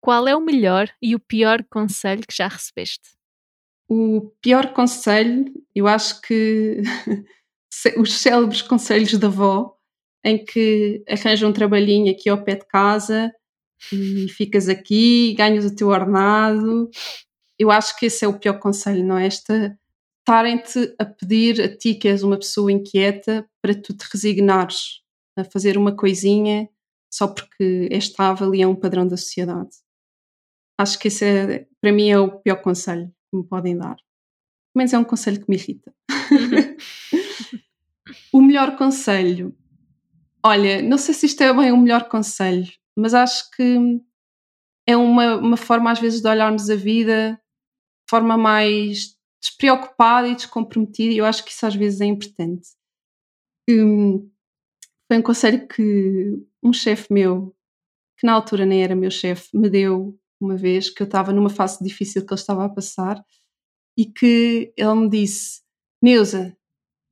qual é o melhor e o pior conselho que já recebeste? O pior conselho, eu acho que os célebres conselhos da avó, em que arranja um trabalhinho aqui ao pé de casa e ficas aqui, ganhas o teu ordenado. Eu acho que esse é o pior conselho, não é? Esta estarem-te a pedir a ti, que és uma pessoa inquieta, para tu te resignares a fazer uma coisinha só porque é estável e é um padrão da sociedade. Acho que esse é, para mim, é o pior conselho que me podem dar. Mas é um conselho que me irrita. o melhor conselho. Olha, não sei se isto é bem o melhor conselho, mas acho que é uma, uma forma, às vezes, de olharmos a vida de forma mais despreocupada e descomprometida, e eu acho que isso às vezes é importante. Um, foi um conselho que um chefe meu, que na altura nem era meu chefe, me deu uma vez, que eu estava numa fase difícil que ele estava a passar, e que ele me disse: Neuza,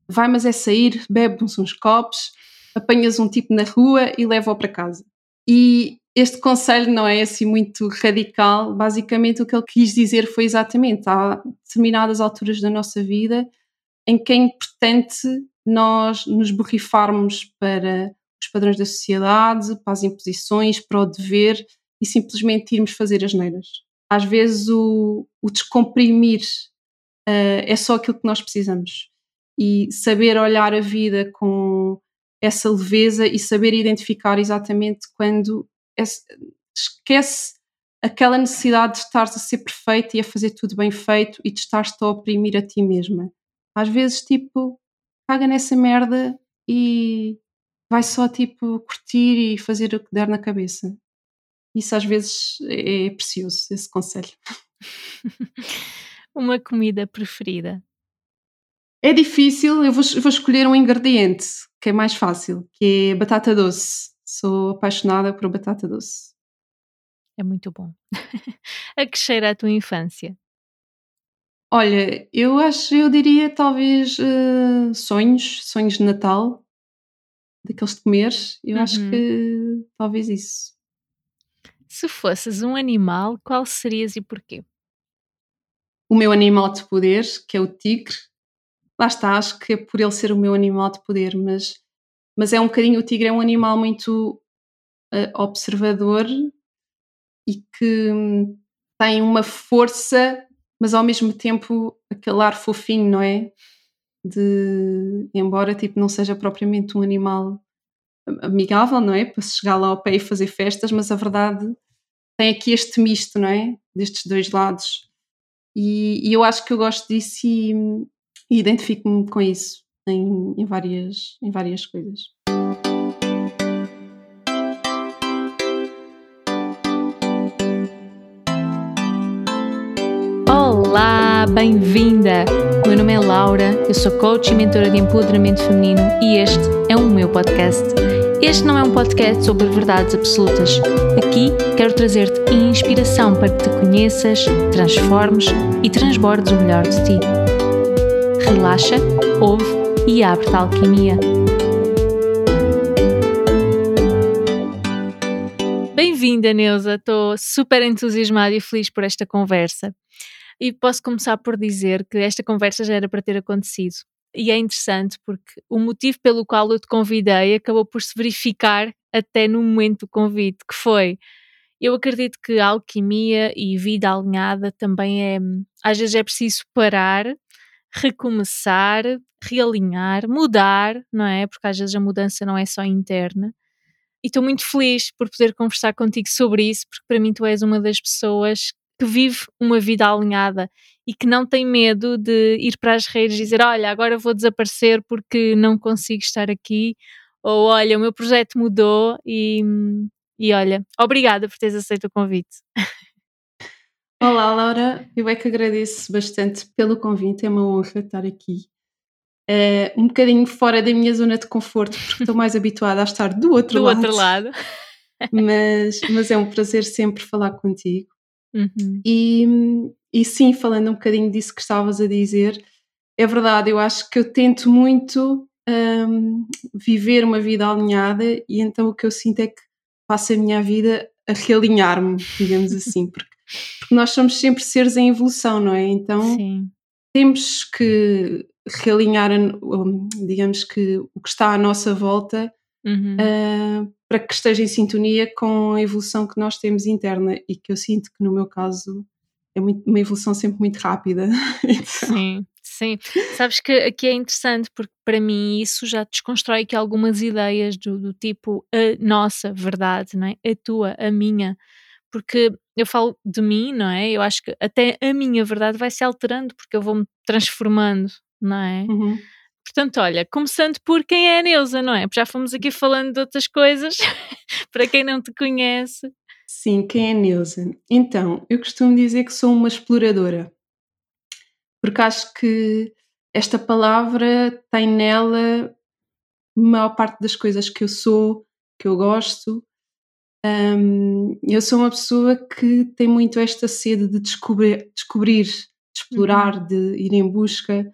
vai, mas é sair, bebe uns, uns copos, apanhas um tipo na rua e leva-o para casa. E este conselho não é assim muito radical. Basicamente, o que ele quis dizer foi exatamente: há determinadas alturas da nossa vida em que é importante nós nos borrifarmos para os padrões da sociedade, para as imposições, para o dever e simplesmente irmos fazer as neiras. Às vezes, o, o descomprimir uh, é só aquilo que nós precisamos. E saber olhar a vida com essa leveza e saber identificar exatamente quando esquece aquela necessidade de estar a ser perfeito e a fazer tudo bem feito e de estar-te a oprimir a ti mesma. Às vezes, tipo, caga nessa merda e vai só, tipo, curtir e fazer o que der na cabeça. Isso às vezes é precioso, esse conselho. Uma comida preferida? É difícil, eu vou, vou escolher um ingrediente que é mais fácil, que é batata doce. Sou apaixonada por batata doce. É muito bom. a que cheira a tua infância? Olha, eu acho, eu diria talvez uh, sonhos, sonhos de Natal, daqueles de comer. Eu uhum. acho que talvez isso. Se fosses um animal, qual serias e porquê? O meu animal de poder, que é o tigre. Lá está, acho que é por ele ser o meu animal de poder, mas mas é um bocadinho, o tigre é um animal muito uh, observador e que hum, tem uma força, mas ao mesmo tempo aquele ar fofinho, não é? De, embora tipo não seja propriamente um animal amigável, não é? Para chegar lá ao pé e fazer festas, mas a verdade tem aqui este misto, não é? Destes dois lados. E, e eu acho que eu gosto disso e, e identifico-me com isso em, em, várias, em várias coisas. Olá, bem-vinda! Meu nome é Laura, eu sou coach e mentora de empoderamento feminino e este é o meu podcast. Este não é um podcast sobre verdades absolutas. Aqui quero trazer-te inspiração para que te conheças, transformes e transbordes o melhor de ti. Relaxa, ouve e abre-te a alquimia. Bem-vinda, Neuza. Estou super entusiasmada e feliz por esta conversa. E posso começar por dizer que esta conversa já era para ter acontecido. E é interessante porque o motivo pelo qual eu te convidei acabou por se verificar até no momento do convite, que foi eu acredito que alquimia e vida alinhada também é, às vezes é preciso parar recomeçar, realinhar, mudar, não é? Porque às vezes a mudança não é só interna. E estou muito feliz por poder conversar contigo sobre isso, porque para mim tu és uma das pessoas que vive uma vida alinhada e que não tem medo de ir para as redes e dizer: Olha, agora vou desaparecer porque não consigo estar aqui, ou olha, o meu projeto mudou e, e olha, obrigada por teres aceito o convite. Olá, Laura. Eu é que agradeço bastante pelo convite, é uma honra estar aqui. Uh, um bocadinho fora da minha zona de conforto, porque estou mais habituada a estar do outro do lado. Do outro lado. mas, mas é um prazer sempre falar contigo. Uhum. E, e sim, falando um bocadinho disso que estavas a dizer, é verdade, eu acho que eu tento muito um, viver uma vida alinhada e então o que eu sinto é que passo a minha vida a realinhar-me, digamos assim, porque, porque, nós somos sempre seres em evolução, não é? Então Sim. temos que realinhar, digamos que o que está à nossa volta uhum. uh, para que esteja em sintonia com a evolução que nós temos interna e que eu sinto que no meu caso é muito, uma evolução sempre muito rápida. então, Sim. Sim, sabes que aqui é interessante porque para mim isso já desconstrói aqui algumas ideias do, do tipo a nossa verdade, não é? a tua, a minha, porque eu falo de mim, não é? Eu acho que até a minha verdade vai se alterando porque eu vou-me transformando, não é? Uhum. Portanto, olha, começando por quem é a Neuza, não é? Já fomos aqui falando de outras coisas, para quem não te conhece. Sim, quem é a Neuza? Então, eu costumo dizer que sou uma exploradora porque acho que esta palavra tem nela a maior parte das coisas que eu sou, que eu gosto. Um, eu sou uma pessoa que tem muito esta sede de descobrir, descobrir de explorar, uhum. de ir em busca,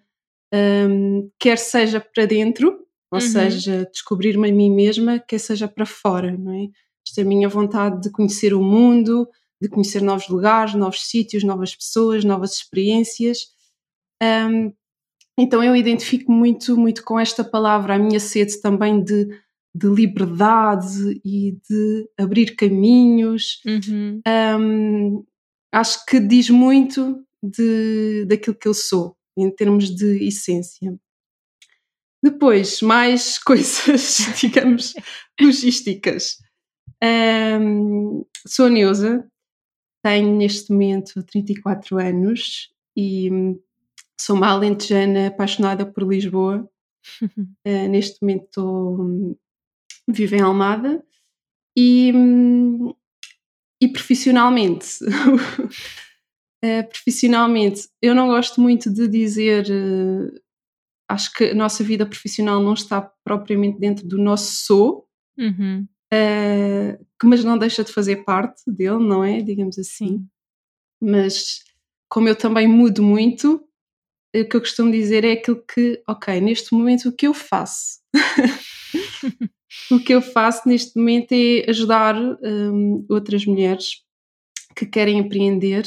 um, quer seja para dentro, ou uhum. seja, descobrir-me a mim mesma, quer seja para fora, não é? Esta é a minha vontade de conhecer o mundo, de conhecer novos lugares, novos sítios, novas pessoas, novas experiências um, então eu identifico muito, muito com esta palavra, a minha sede também de, de liberdade e de abrir caminhos. Uhum. Um, acho que diz muito de, daquilo que eu sou, em termos de essência. Depois, mais coisas, digamos, logísticas. Um, sou a Neuza, tenho neste momento 34 anos e Sou uma alentejana apaixonada por Lisboa. uh, neste momento estou, um, vivo em Almada e, um, e profissionalmente, uh, profissionalmente eu não gosto muito de dizer uh, acho que a nossa vida profissional não está propriamente dentro do nosso sou, uhum. mas não deixa de fazer parte dele, não é? Digamos assim. Mas como eu também mudo muito, o que eu costumo dizer é aquilo que, ok, neste momento o que eu faço? o que eu faço neste momento é ajudar um, outras mulheres que querem empreender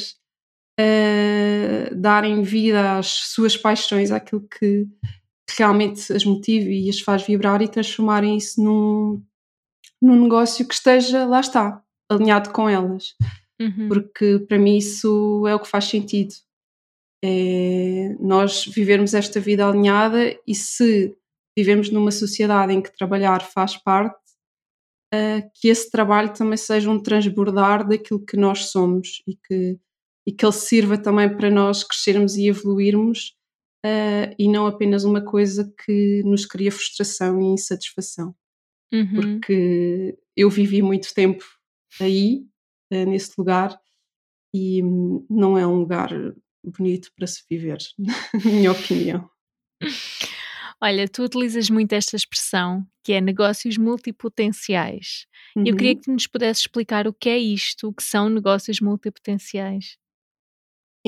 a darem vida às suas paixões, àquilo que realmente as motiva e as faz vibrar e transformarem isso num, num negócio que esteja, lá está, alinhado com elas. Uhum. Porque para mim isso é o que faz sentido é nós vivermos esta vida alinhada e se vivemos numa sociedade em que trabalhar faz parte, uh, que esse trabalho também seja um transbordar daquilo que nós somos e que, e que ele sirva também para nós crescermos e evoluirmos uh, e não apenas uma coisa que nos cria frustração e insatisfação. Uhum. Porque eu vivi muito tempo aí, uh, nesse lugar, e hum, não é um lugar bonito para se viver, na minha opinião. Olha, tu utilizas muito esta expressão que é negócios multipotenciais. Uhum. Eu queria que nos pudesse explicar o que é isto, o que são negócios multipotenciais.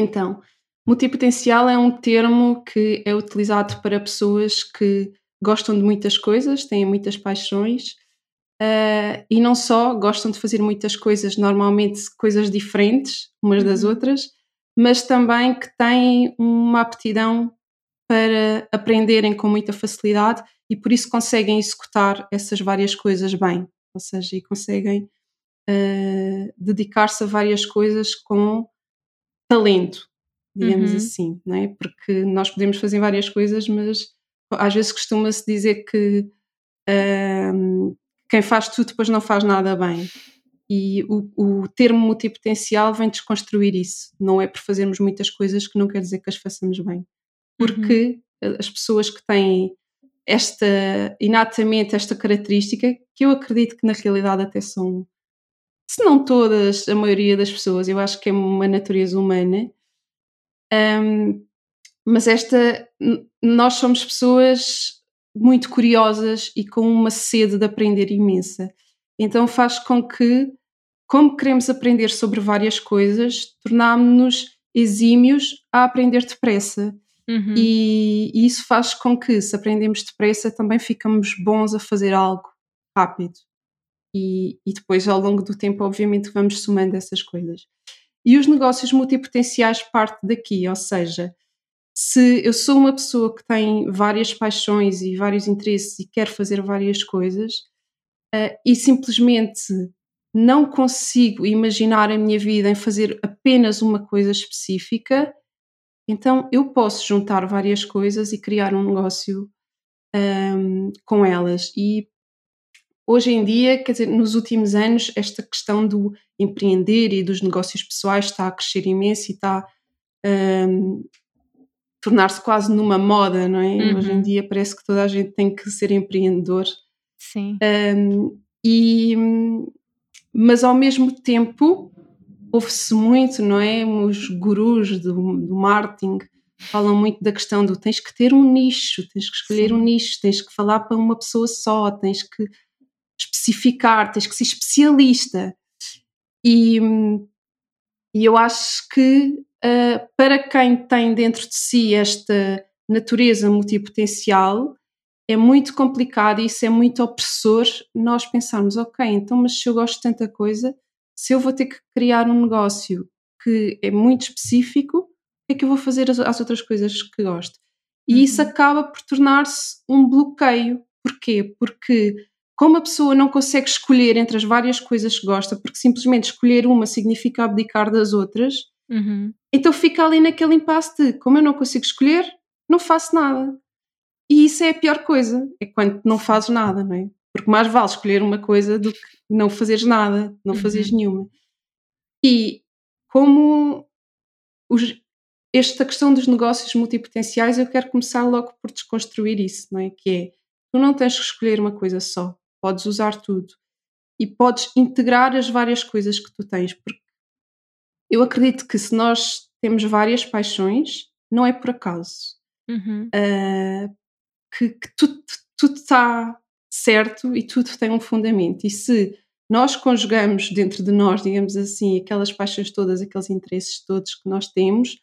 Então, multipotencial é um termo que é utilizado para pessoas que gostam de muitas coisas, têm muitas paixões uh, e não só gostam de fazer muitas coisas, normalmente coisas diferentes umas das uhum. outras, mas também que têm uma aptidão para aprenderem com muita facilidade e por isso conseguem executar essas várias coisas bem, ou seja, e conseguem uh, dedicar-se a várias coisas com talento, digamos uhum. assim, não é? Porque nós podemos fazer várias coisas, mas às vezes costuma-se dizer que uh, quem faz tudo depois não faz nada bem. E o, o termo multipotencial vem desconstruir isso. Não é por fazermos muitas coisas que não quer dizer que as façamos bem. Porque uhum. as pessoas que têm esta, inatamente esta característica, que eu acredito que na realidade até são, se não todas, a maioria das pessoas, eu acho que é uma natureza humana, um, mas esta, nós somos pessoas muito curiosas e com uma sede de aprender imensa. Então faz com que como queremos aprender sobre várias coisas, tornámos-nos exímios a aprender depressa. Uhum. E, e, isso faz com que, se aprendemos depressa, também ficamos bons a fazer algo rápido. E, e depois, ao longo do tempo, obviamente, vamos somando essas coisas. E os negócios multipotenciais parte daqui, ou seja, se eu sou uma pessoa que tem várias paixões e vários interesses e quer fazer várias coisas uh, e simplesmente não consigo imaginar a minha vida em fazer apenas uma coisa específica, então eu posso juntar várias coisas e criar um negócio um, com elas. E hoje em dia, quer dizer, nos últimos anos, esta questão do empreender e dos negócios pessoais está a crescer imenso e está um, tornar-se quase numa moda, não é? Uhum. Hoje em dia parece que toda a gente tem que ser empreendedor. Sim. Um, e, mas ao mesmo tempo ouve-se muito, não é? Os gurus do, do, marketing falam muito da questão do tens que ter um nicho, tens que escolher Sim. um nicho, tens que falar para uma pessoa só, tens que especificar, tens que ser especialista. E, e eu acho que uh, para quem tem dentro de si esta natureza multipotencial, é muito complicado e isso é muito opressor nós pensarmos, ok, então mas se eu gosto de tanta coisa, se eu vou ter que criar um negócio que é muito específico, o que é que eu vou fazer às, outras coisas que gosto? E uhum. isso acaba por tornar-se um bloqueio. Porquê? Porque como a pessoa não consegue escolher entre as várias coisas que gosta, porque simplesmente escolher uma significa abdicar das outras, uhum. então fica ali naquele impasse de como eu não consigo escolher, não faço nada. E isso é a pior coisa, é quando não fazes nada, não é? Porque mais vale escolher uma coisa do que não fazeres nada, não uhum. fazeres nenhuma. E como os, esta questão dos negócios multipotenciais, eu quero começar logo por desconstruir isso, não é? Que é, tu não tens que escolher uma coisa só, podes usar tudo. E podes integrar as várias coisas que tu tens, porque eu acredito que se nós temos várias paixões, não é por acaso. Uhum. Uh, que, que tudo, tudo está certo e tudo tem um fundamento. E se nós conjugamos dentro de nós, digamos assim, aquelas paixões todas, aqueles interesses todos que nós temos,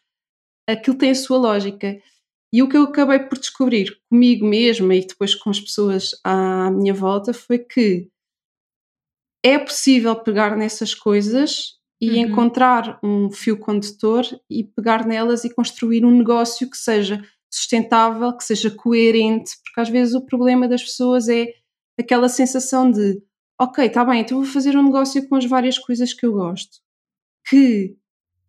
aquilo tem a sua lógica. E o que eu acabei por descobrir comigo mesma e depois com as pessoas à minha volta foi que é possível pegar nessas coisas e uhum. encontrar um fio condutor e pegar nelas e construir um negócio que seja sustentável, que seja coerente, porque às vezes o problema das pessoas é aquela sensação de ok, está bem, então vou fazer um negócio com as várias coisas que eu gosto, que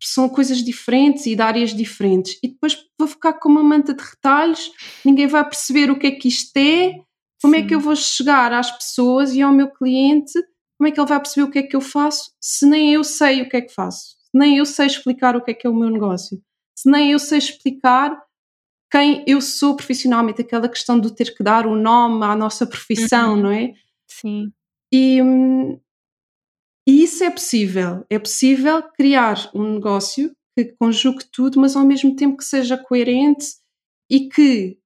são coisas diferentes e de áreas diferentes, e depois vou ficar com uma manta de retalhos, ninguém vai perceber o que é que isto é, como Sim. é que eu vou chegar às pessoas e ao meu cliente, como é que ele vai perceber o que é que eu faço, se nem eu sei o que é que faço, se nem eu sei explicar o que é que é o meu negócio, se nem eu sei explicar quem eu sou profissionalmente, aquela questão do ter que dar o um nome à nossa profissão, uhum. não é? Sim. E, e isso é possível. É possível criar um negócio que conjugue tudo, mas ao mesmo tempo que seja coerente e que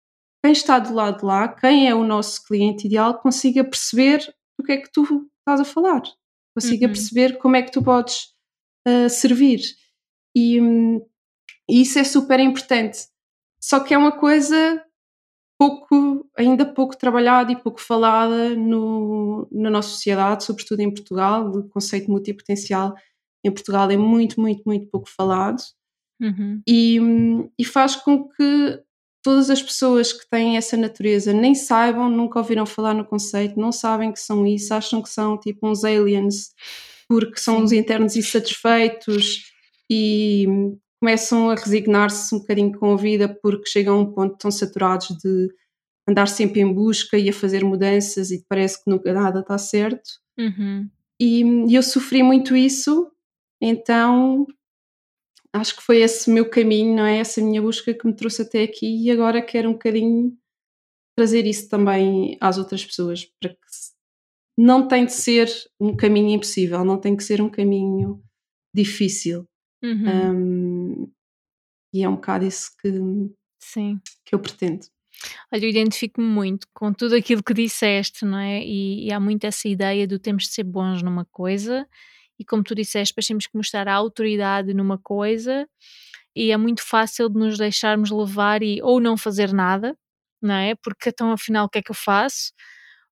quem está do lado de lá, quem é o nosso cliente ideal, consiga perceber do que é que tu estás a falar, consiga uhum. perceber como é que tu podes uh, servir. E, um, e isso é super importante. Só que é uma coisa pouco, ainda pouco trabalhada e pouco falada no, na nossa sociedade, sobretudo em Portugal. O conceito multipotencial em Portugal é muito, muito, muito pouco falado uhum. e, e faz com que todas as pessoas que têm essa natureza nem saibam, nunca ouviram falar no conceito, não sabem que são isso, acham que são tipo uns aliens porque são uns internos insatisfeitos e começam a resignar-se um bocadinho com a vida porque chegam a um ponto tão saturados de andar sempre em busca e a fazer mudanças e parece que nunca nada está certo. Uhum. E, e eu sofri muito isso, então acho que foi esse meu caminho, não é? Essa minha busca que me trouxe até aqui e agora quero um bocadinho trazer isso também às outras pessoas, para que não tem de ser um caminho impossível, não tem que ser um caminho difícil. Uhum. Um, e é um bocado isso que, Sim. que eu pretendo. Olha, eu identifico-me muito com tudo aquilo que disseste, não é? E, e, há muito essa ideia do temos de ser bons numa coisa e, como tu disseste, depois temos que mostrar a autoridade numa coisa e é muito fácil de nos deixarmos levar e ou não fazer nada, não é? Porque então, afinal, o que é que eu faço?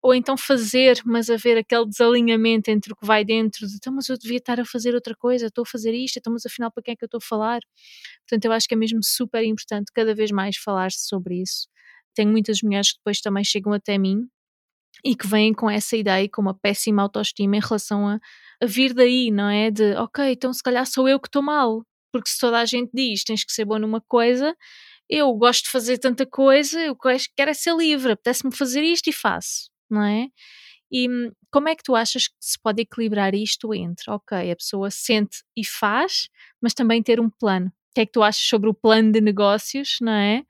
Ou então fazer, mas haver aquele desalinhamento entre o que vai dentro de então, mas eu devia estar a fazer outra coisa, estou a fazer isto, então, mas afinal para quem é que eu estou a falar? Portanto, eu acho que é mesmo super importante cada vez mais falar-se sobre isso. Tenho muitas mulheres que depois também chegam até mim e que vêm com essa ideia, com uma péssima autoestima em relação a, a vir daí, não é? De ok, então se calhar sou eu que estou mal, porque se toda a gente diz tens que ser bom numa coisa, eu gosto de fazer tanta coisa, eu quero é ser livre, apetece-me fazer isto e faço, não é? E hum, como é que tu achas que se pode equilibrar isto entre, ok, a pessoa sente e faz, mas também ter um plano? O que é que tu achas sobre o plano de negócios, não é?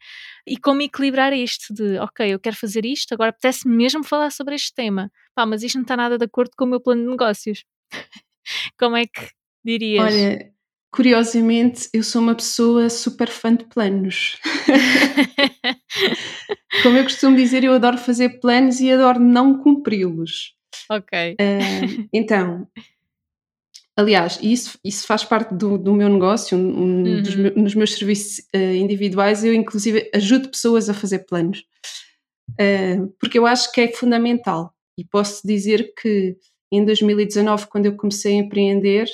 E como equilibrar isto de, ok, eu quero fazer isto, agora apetece-me mesmo falar sobre este tema. Pá, mas isto não está nada de acordo com o meu plano de negócios. como é que dirias? Olha, curiosamente, eu sou uma pessoa super fã de planos. Como eu costumo dizer, eu adoro fazer planos e adoro não cumpri-los. Ok. Uh, então, aliás, isso, isso faz parte do, do meu negócio, um, uhum. dos meus, nos meus serviços uh, individuais, eu inclusive ajudo pessoas a fazer planos, uh, porque eu acho que é fundamental. E posso dizer que em 2019, quando eu comecei a empreender,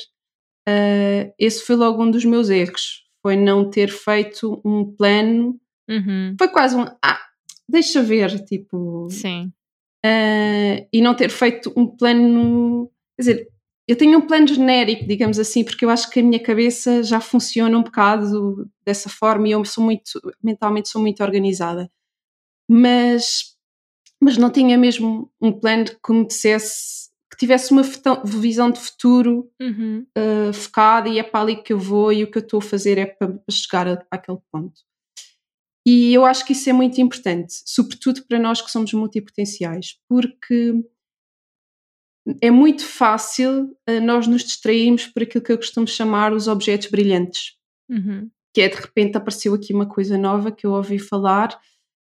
uh, esse foi logo um dos meus erros, foi não ter feito um plano. Uhum. Foi quase um, ah, deixa ver, tipo. Sim. Uh, e não ter feito um plano. Quer dizer, eu tenho um plano genérico, digamos assim, porque eu acho que a minha cabeça já funciona um bocado dessa forma e eu sou muito, mentalmente sou muito organizada. Mas, mas não tinha mesmo um plano que me dissesse tivesse uma visão de futuro uhum. uh, focada e é para ali que eu vou e o que eu estou a fazer é para, chegar a, aquele ponto. E eu acho que isso é muito importante, sobretudo para nós que somos multipotenciais, porque é muito fácil uh, nós nos distrairmos por aquilo que eu costumo chamar os objetos brilhantes. Uhum. Que é de repente apareceu aqui uma coisa nova que eu ouvi falar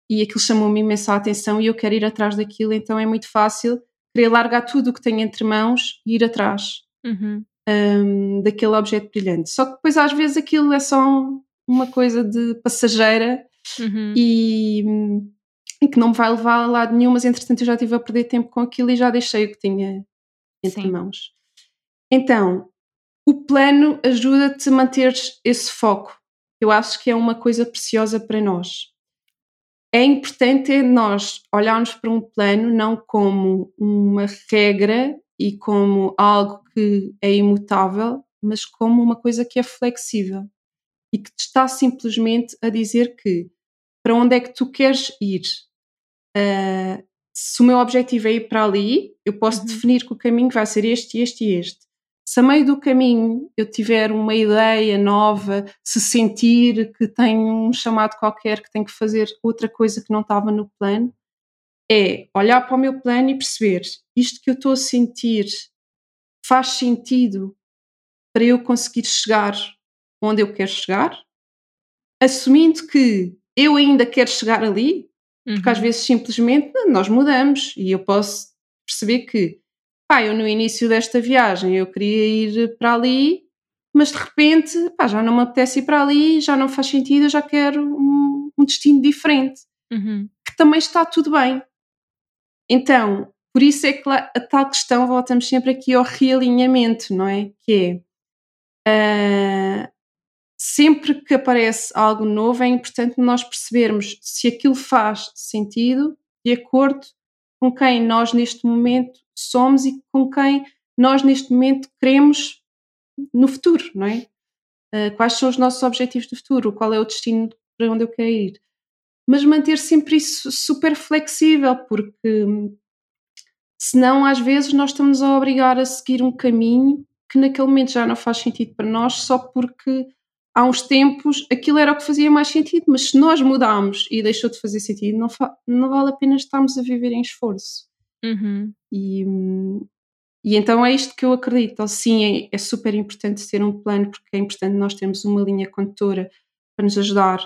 e aquilo chamou-me imensa atenção e eu quero ir atrás daquilo, então é muito fácil querer largar tudo o que tenho entre mãos e ir atrás uhum. um, daquele objeto brilhante. Só que depois às vezes aquilo é só uma coisa de passageira uhum. e, e, que não me vai levar a lado nenhum, mas entretanto eu já estive a perder tempo com aquilo e já deixei o que tinha entre Sim. mãos. Então, o plano ajuda-te a manter esse foco. Eu acho que é uma coisa preciosa para nós é importante nós olharmos para um plano não como uma regra e como algo que é imutável, mas como uma coisa que é flexível e que te está simplesmente a dizer que para onde é que tu queres ir. Uh, se o meu objetivo é ir para ali, eu posso uhum. definir que o caminho vai ser este, este e este se a meio do caminho eu tiver uma ideia nova, se sentir que tenho um chamado qualquer que tenho que fazer outra coisa que não estava no plano, é olhar para o meu plano e perceber isto que eu estou a sentir faz sentido para eu conseguir chegar onde eu quero chegar, assumindo que eu ainda quero chegar ali, uhum. porque às uhum. vezes simplesmente nós mudamos e eu posso perceber que pá, eu no início desta viagem eu queria ir para ali, mas de repente, pá, já não me apetece ir para ali, já não faz sentido, eu já quero um, um destino diferente, uhum. que também está tudo bem. Então, por isso é que a tal questão, voltamos sempre aqui ao realinhamento, não é? Que é, uh, sempre que aparece algo novo é importante nós percebermos se aquilo faz sentido de acordo com quem nós neste momento somos e com quem nós neste momento queremos no futuro, não é? Uh, quais são os nossos objetivos do futuro? Qual é o destino para onde eu quero ir? Mas manter sempre isso super flexível, porque senão às vezes nós estamos a obrigar a seguir um caminho que naquele momento já não faz sentido para nós só porque há uns tempos aquilo era o que fazia mais sentido, mas se nós mudarmos e deixou de fazer sentido, não, não vale a pena estarmos a viver em esforço. Uhum. E, e então é isto que eu acredito. Sim, é, é, super importante ter um plano, porque é importante nós termos uma linha condutora para nos ajudar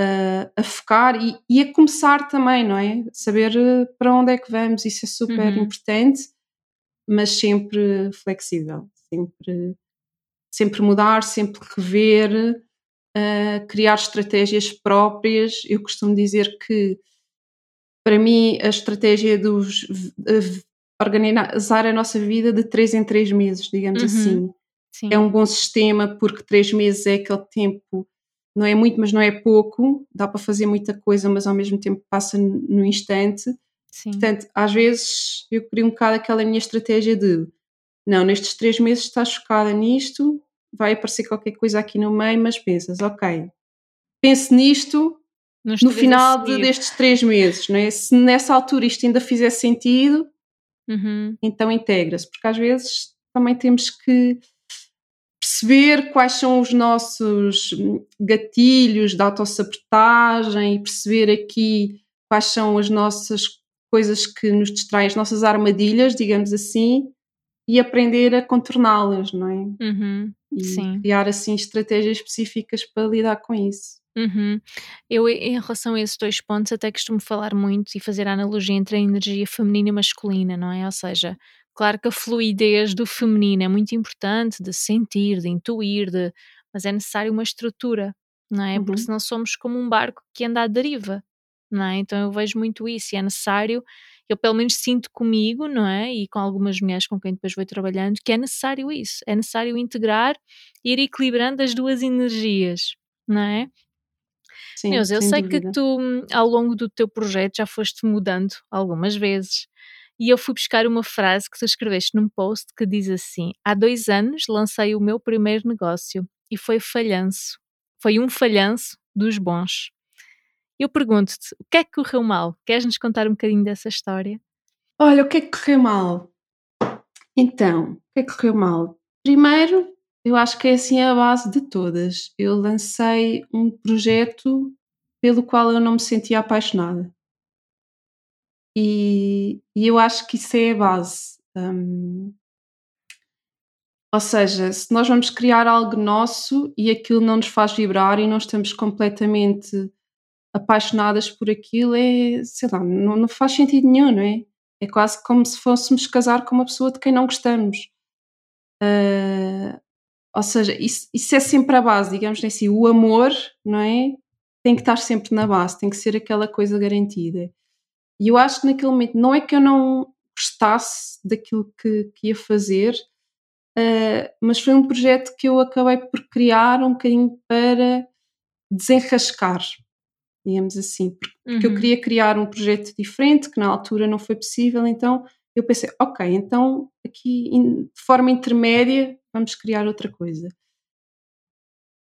uh, a focar e, e, a começar também, não é? Saber eh, para onde é que vamos, isso é super uhum. importante, mas sempre flexível, sempre, sempre mudar, sempre rever, uh, criar estratégias próprias. Eu costumo dizer que para mim, a estratégia dos organizar a nossa vida de três em três meses, digamos uhum. assim. Sim. É um bom sistema porque três meses é aquele tempo, não é muito, mas não é pouco, dá para fazer muita coisa, mas ao mesmo tempo passa no instante. Sim. Portanto, às vezes eu queria um bocado aquela minha estratégia de não, nestes três meses estás chocada nisto, vai aparecer qualquer coisa aqui no meio, mas pensas, ok, pense nisto no final de, destes três meses, não é? Se nessa altura isto ainda fizer sentido, uhum. então integra-se, porque às vezes também temos que perceber quais são os nossos gatilhos de autossabotagem e perceber aqui quais são as nossas coisas que nos distraem, as nossas armadilhas, digamos assim, e aprender a contorná-las, não é? Uhum, e sim. criar assim estratégias específicas para lidar com isso. Uhum. Eu, em relação a esses dois pontos, até costumo falar muito e fazer a analogia entre a energia feminina e masculina, não é? Ou seja, claro que a fluidez do feminino é muito importante, de sentir, de intuir, de, mas é necessário uma estrutura, não é? Uhum. Porque senão somos como um barco que anda à deriva, não é? Então eu vejo muito isso e é necessário eu pelo menos sinto comigo, não é? E com algumas mulheres com quem depois vou trabalhando, que é necessário isso, é necessário integrar e ir equilibrando as duas energias, não é? Sim, Neus, eu sei dúvida. que tu, ao longo do teu projeto, já foste mudando algumas vezes. E eu fui buscar uma frase que tu escreveste num post que diz assim: Há dois anos lancei o meu primeiro negócio e foi falhanço. Foi um falhanço dos bons. Eu pergunto-te, o que é que correu mal? Queres-nos contar um bocadinho dessa história? Olha, o que é que correu mal? Então, o que é que correu mal? Primeiro, eu acho que é assim a base de todas. Eu lancei um projeto pelo qual eu não me sentia apaixonada. E, e eu acho que isso é a base. Um, ou seja, se nós vamos criar algo nosso e aquilo não nos faz vibrar e não estamos completamente apaixonadas por aquilo, é, sei lá, não, não faz sentido nenhum, não é? É quase como se fôssemos casar com uma pessoa de quem não gostamos. Uh, ou seja, isso, isso, é sempre a base, digamos assim, o amor, não é? Tem que estar sempre na base, tem que ser aquela coisa garantida. E eu acho que naquele momento, não é que eu não gostasse daquilo que, que ia fazer, uh, mas foi um projeto que eu acabei por criar um bocadinho para desenrascar, digamos assim, porque, uhum. eu queria criar um projeto diferente que na altura não foi possível, então eu pensei, ok, então aqui de forma intermédia vamos criar outra coisa.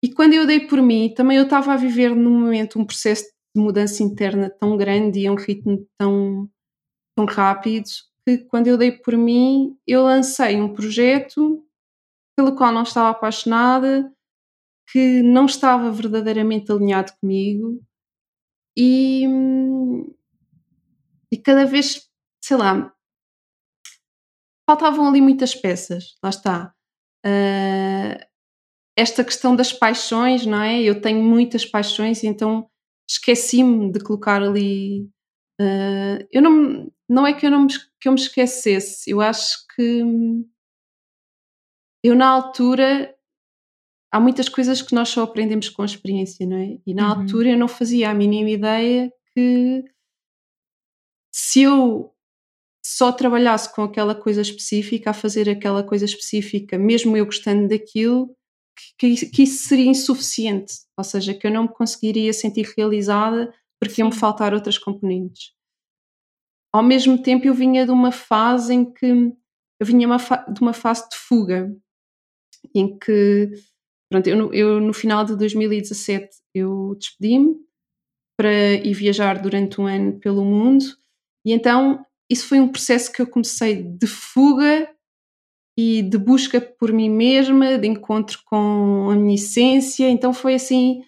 E quando eu dei por mim, também eu estava a viver num momento um processo de mudança interna tão grande e a um ritmo tão, tão rápido que quando eu dei por mim, eu lancei um projeto pelo qual não estava apaixonada, que não estava verdadeiramente alinhado comigo e, e cada vez, sei lá, faltavam ali muitas peças, lá está. Uh, esta questão das paixões, não é? Eu tenho muitas paixões, então esqueci-me de colocar ali. Uh, eu não, não é que eu, não me, que eu me esquecesse, eu acho que eu na altura há muitas coisas que nós só aprendemos com a experiência, não é? E na uhum. altura eu não fazia a mínima ideia que se eu só trabalhasse com aquela coisa específica, a fazer aquela coisa específica, mesmo eu gostando daquilo, que, que isso seria insuficiente, ou seja, que eu não me conseguiria sentir realizada porque iam-me faltar outras componentes. Ao mesmo tempo, eu vinha de uma fase em que eu vinha uma de uma fase de fuga, em que pronto, eu, eu no final de 2017 eu despedi-me para ir viajar durante um ano pelo mundo e então isso foi um processo que eu comecei de fuga e de busca por mim mesma, de encontro com a minha essência. Então foi assim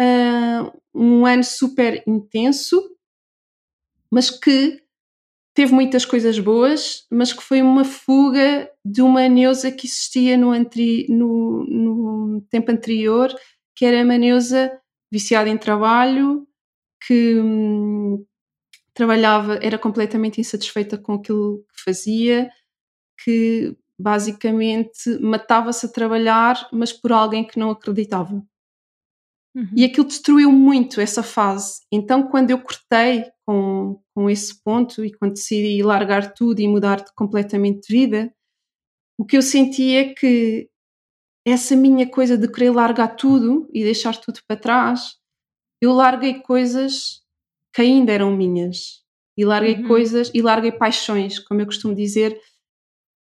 uh, um ano super intenso, mas que teve muitas coisas boas, mas que foi uma fuga de uma Neuza que existia no, anteri no, no tempo anterior, que era uma Neuza viciada em trabalho, que hum, trabalhava, era completamente insatisfeita com aquilo que fazia, que basicamente matava-se a trabalhar, mas por alguém que não acreditava. Uhum. E aquilo destruiu muito essa fase. Então, quando eu cortei com, com esse ponto e quando decidi largar tudo e mudar completamente de vida, o que eu senti é que essa minha coisa de querer largar tudo e deixar tudo para trás, eu larguei coisas que ainda eram minhas. E larguei uhum. coisas e larguei paixões, como eu costumo dizer.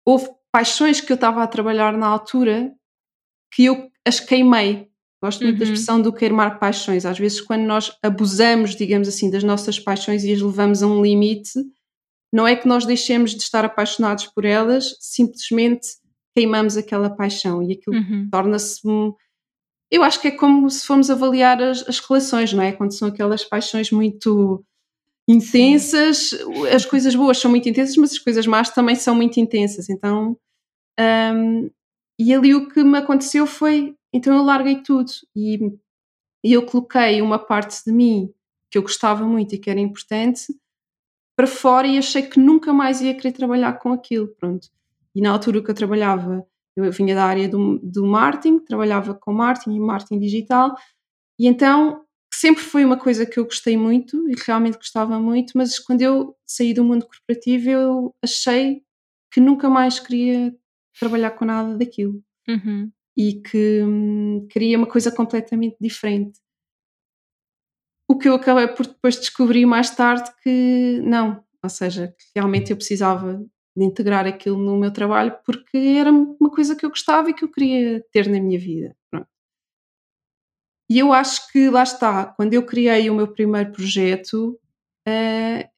Houve paixões que eu estava a trabalhar na altura que eu as queimei. Gosto muito uhum. da expressão do queimar paixões. Às vezes, quando nós abusamos, digamos assim, das nossas paixões e as levamos a um limite, não é que nós deixemos de estar apaixonados por elas, simplesmente queimamos aquela paixão e aquilo uhum. torna-se. Eu acho que é como se formos avaliar as, as, relações, não é? Quando são aquelas paixões muito intensas, as coisas boas são muito intensas, mas as coisas más também são muito intensas. Então, um, e ali o que me aconteceu foi, então eu larguei tudo e, e eu coloquei uma parte de mim que eu gostava muito e que era importante para fora e achei que nunca mais ia querer trabalhar com aquilo, pronto. E na altura que eu trabalhava, eu vinha da área do, do marketing, trabalhava com marketing e marketing digital, e então sempre foi uma coisa que eu gostei muito e realmente gostava muito, mas quando eu saí do mundo corporativo eu achei que nunca mais queria trabalhar com nada daquilo. Uhum. E que hum, queria uma coisa completamente diferente. O que eu acabei por depois descobrir mais tarde que não, ou seja, que realmente eu precisava de integrar aquilo no meu trabalho porque era uma coisa que eu gostava e que eu queria ter na minha vida. Pronto. E eu acho que lá está, quando eu criei o meu primeiro projeto, uh,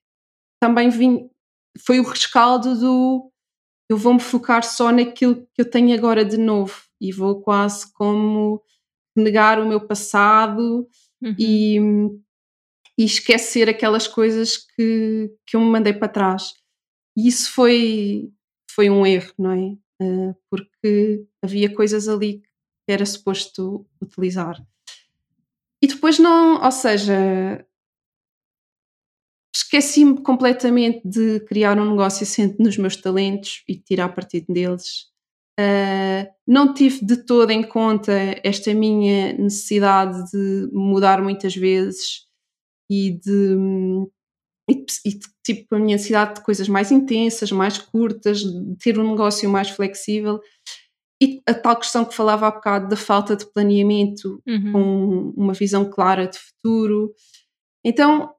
também vim, foi o rescaldo do eu vou-me focar só naquilo que eu tenho agora de novo e vou quase como negar o meu passado uhum. e e esquecer aquelas coisas que, que eu me mandei para trás. E isso foi, foi um erro, não é? Uh, porque havia coisas ali que era suposto utilizar. E depois não, ou seja, esqueci-me completamente de criar um negócio assente nos meus talentos e tirar partido deles. Uh, não tive de todo em conta esta minha necessidade de mudar muitas vezes e de, e, e tipo a minha ansiedade de coisas mais intensas, mais curtas, de ter um negócio mais flexível e a tal questão que falava há bocado da falta de planeamento uhum. com uma visão clara de futuro. Então,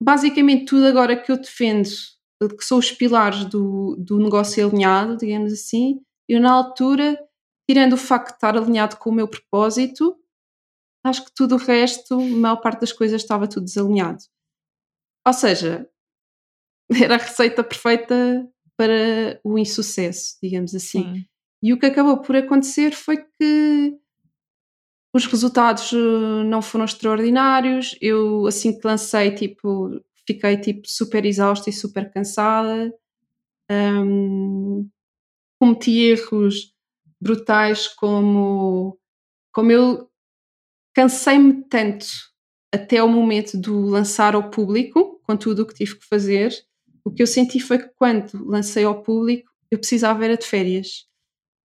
basicamente tudo agora que eu defendo, que são os pilares do, do negócio alinhado, digamos assim, eu na altura, tirando o facto de estar alinhado com o meu propósito, acho que tudo o resto, a maior parte das coisas estava tudo desalinhado. Ou seja, era a receita perfeita para o insucesso, digamos assim. Sim. E o que acabou por acontecer foi que os resultados eh, não foram extraordinários. Eu, assim que lancei, tipo, fiquei tipo super exausta e super cansada. Um, cometi erros brutais como como eu cansei-me tanto até o momento do lançar ao público, com tudo o que tive que fazer, o que eu senti foi que quando lancei ao público eu precisava era de férias.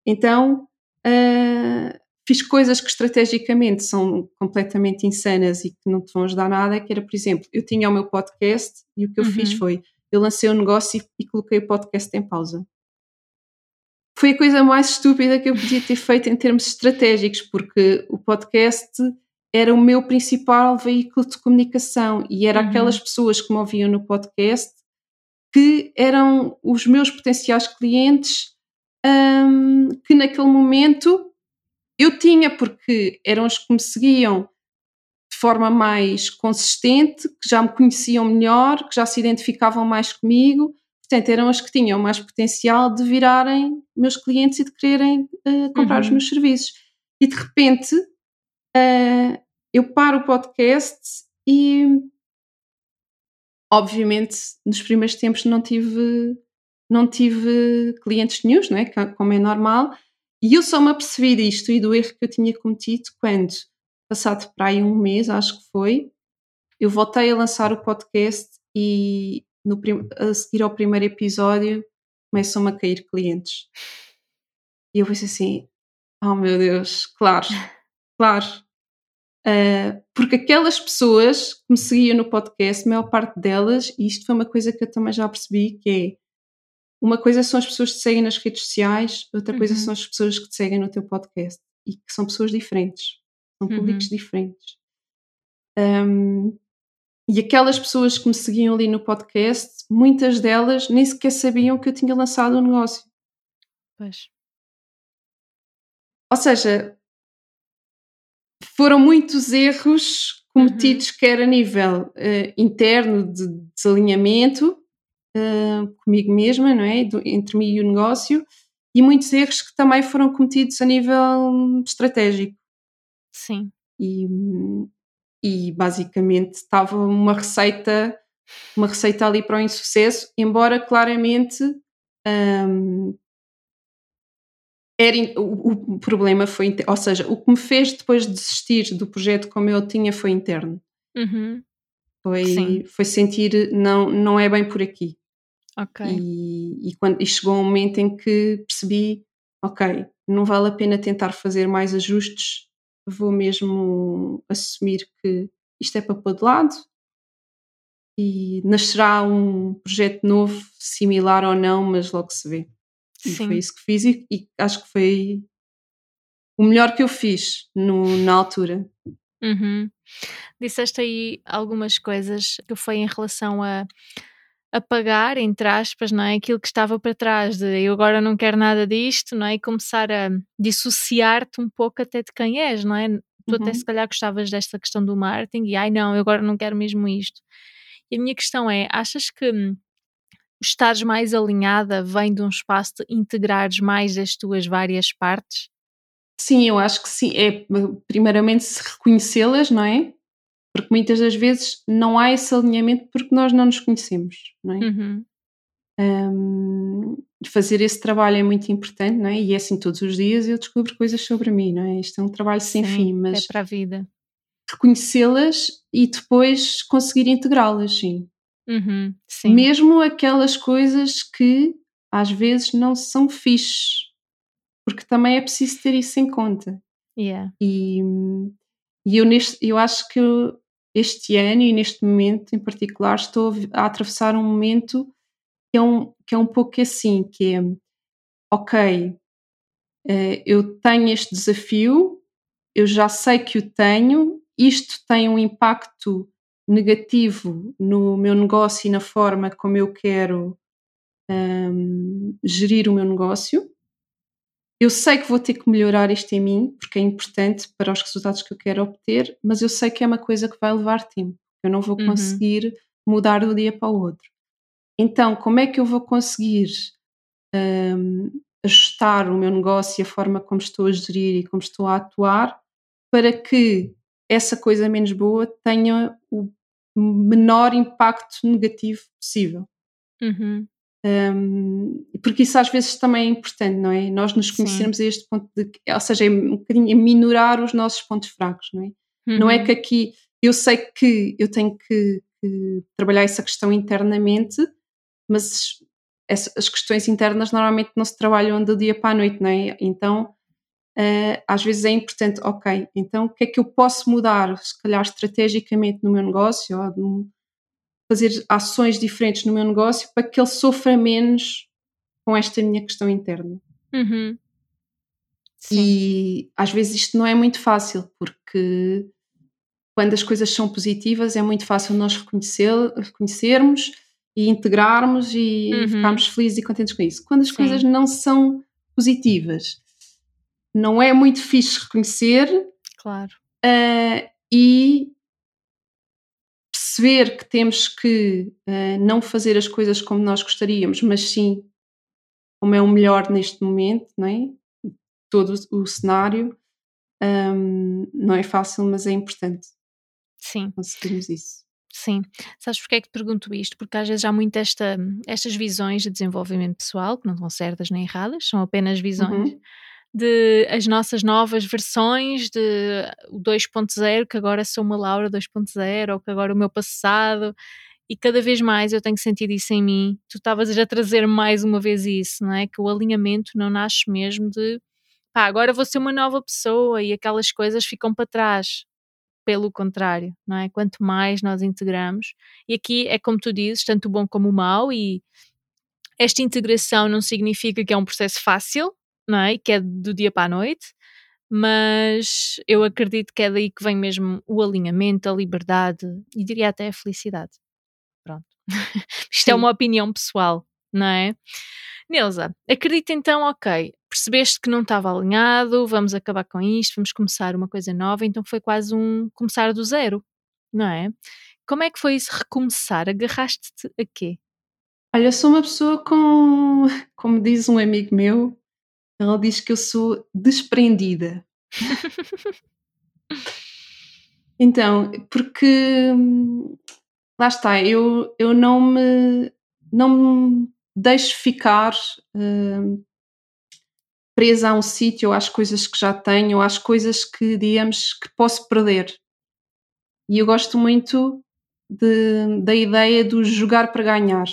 Então uh, fiz coisas que estrategicamente são completamente insanas e que não te vão ajudar nada, que era, por exemplo, eu tinha o meu podcast e o que eu uhum. fiz foi, eu lancei o um negócio e, e coloquei o podcast em pausa foi a coisa mais estúpida que eu podia ter feito em termos estratégicos, porque o podcast era o meu principal veículo de comunicação e era uhum. aquelas pessoas que me ouviam no podcast que eram os meus potenciais clientes um, que naquele momento eu tinha, porque eram os que me seguiam de forma mais consistente, que já me conheciam melhor, que já se identificavam mais comigo Portanto, eram as que tinham mais potencial de virarem meus clientes e de quererem uh, comprar uhum. os meus serviços. E de repente, uh, eu paro o podcast e, obviamente, nos primeiros tempos não tive, não tive clientes nenhums, não é? como é normal. E eu só me apercebi disto e do erro que eu tinha cometido quando, passado para aí um mês, acho que foi, eu voltei a lançar o podcast e no, a seguir ao primeiro episódio, começam-me a cair clientes. E eu pensei assim: oh meu Deus, claro, claro. Uh, porque aquelas pessoas que me seguiam no podcast, a maior parte delas, e isto foi uma coisa que eu também já percebi, que é uma coisa são as pessoas que te seguem nas redes sociais, outra coisa Uhum. são as pessoas que te seguem no teu podcast e que são pessoas diferentes, são públicos diferentes. Um, e aquelas pessoas que me seguiam ali no podcast, muitas delas nem sequer sabiam que eu tinha lançado um negócio. Pois. Ou seja, foram muitos erros cometidos, quer a nível eh, interno de desalinhamento eh, comigo mesma, não é? Do- entre mim e o negócio, e muitos erros que também foram cometidos a nível estratégico. Sim. E, e basicamente estava uma receita, uma receita ali para o insucesso, embora claramente hum, era o, o problema foi, ou seja, o que me fez depois desistir do projeto como eu tinha foi interno. Uhum. Foi, Sim. foi sentir não, não é bem por aqui. Ok. E, e, quando, e chegou um momento em que percebi, ok, não vale a pena tentar fazer mais ajustes, vou mesmo assumir que isto é para pôr de lado e nascerá um projeto novo, similar ou não, mas logo se vê. E Sim. foi isso que fiz e, e acho que foi o melhor que eu fiz no, na altura. Uhum. Disseste aí algumas coisas que foi em relação a apagar, entre aspas, não é? Aquilo que estava para trás de eu agora não quero nada disto, não é? E começar a dissociar-te um pouco até de quem és, não é? Tu até Uhum. se calhar gostavas desta questão do marketing e ai não, eu agora não quero mesmo isto. E a minha questão é, achas que hum, estares mais alinhada vem de um espaço de integrares mais as tuas várias partes? Sim, eu acho que sim. É primeiramente se reconhecê-las, não é? Porque muitas das vezes não há esse alinhamento porque nós não nos conhecemos, não é? Uhum. Hum, fazer esse trabalho é muito importante, não é? E é assim todos os dias eu descubro coisas sobre mim, não é? Isto é um trabalho sem Sim, fim, mas é para a vida. reconhecê-las e depois conseguir integrá-las, sim. Uhum. Mesmo aquelas coisas que às vezes não são fixes, porque também é preciso ter isso em conta. Yeah. E, e eu, neste, eu acho que este ano e neste momento em particular estou a atravessar um momento que é um, que é um pouco assim, que é ok, eh, eu tenho este desafio, eu já sei que o tenho, isto tem um impacto negativo no meu negócio e na forma como eu quero hum, gerir o meu negócio. Eu sei que vou ter que melhorar isto em mim, porque é importante para os resultados que eu quero obter, mas eu sei que é uma coisa que vai levar tempo. Eu não vou Uhum. conseguir mudar de um dia para o outro. Então, como é que eu vou conseguir hum, ajustar o meu negócio e a forma como estou a gerir e como estou a atuar para que essa coisa menos boa tenha o menor impacto negativo possível? Uhum. Um, porque isso às vezes também é importante, não é? Nós nos Sim. conhecermos a este ponto de, ou seja, é um bocadinho minorar os nossos pontos fracos, não é? Não é Uhum. que aqui eu sei que eu tenho que, que trabalhar essa questão internamente, mas essa- as questões internas normalmente não se trabalham do dia para a noite, não é? Então eh, às vezes é importante, ok, então o que é que eu posso mudar, se calhar estrategicamente no meu negócio, ou fazer ações diferentes no meu negócio para que ele sofra menos com esta minha questão interna. Uhum. E às vezes isto não é muito fácil, porque quando as coisas são positivas é muito fácil nós reconhecer, reconhecermos e integrarmos e Uhum. ficarmos felizes e contentes com isso. Quando as Sim. coisas não são positivas, não é muito fixe reconhecer Claro. ah, e perceber que temos que ah, não fazer as coisas como nós gostaríamos, mas sim como é o melhor neste momento, não é? Todo o cenário. Ahm, não é fácil, mas é importante Sim. conseguirmos isso. Sim. Sabes porque é que te pergunto isto? Porque às vezes há muito esta, estas visões de desenvolvimento pessoal, que não são certas nem erradas, são apenas visões, Uhum. De as nossas novas versões de o 2.0, que agora sou uma Laura 2.0, ou que agora o meu passado, e cada vez mais eu tenho sentido isso em mim. Tu estavas a trazer mais uma vez isso, não é? Que o alinhamento não nasce mesmo de pá, agora vou ser uma nova pessoa e aquelas coisas ficam para trás. pelo contrário, não é? Quanto mais nós integramos, e aqui é como tu dizes, tanto o bom como o mau, e esta integração não significa que é um processo fácil, não é? Que é do dia para a noite, mas eu acredito que é daí que vem mesmo o alinhamento, a liberdade e diria até a felicidade. Pronto. Isto é Sim. é uma opinião pessoal, não é? Neuza, acredita então, ok, percebeste que não estava alinhado, vamos acabar com isto, vamos começar uma coisa nova, então foi quase um começar do zero, não é? Como é que foi isso recomeçar? Agarraste-te a quê? Olha, eu sou uma pessoa com, como diz um amigo meu, ele diz que eu sou desprendida. então, porque lá está, eu, eu não me não me deixo ficar uh, presa a um sítio, ou às coisas que já tenho, ou às coisas que, digamos, que posso perder. E eu gosto muito de, da ideia do jogar para ganhar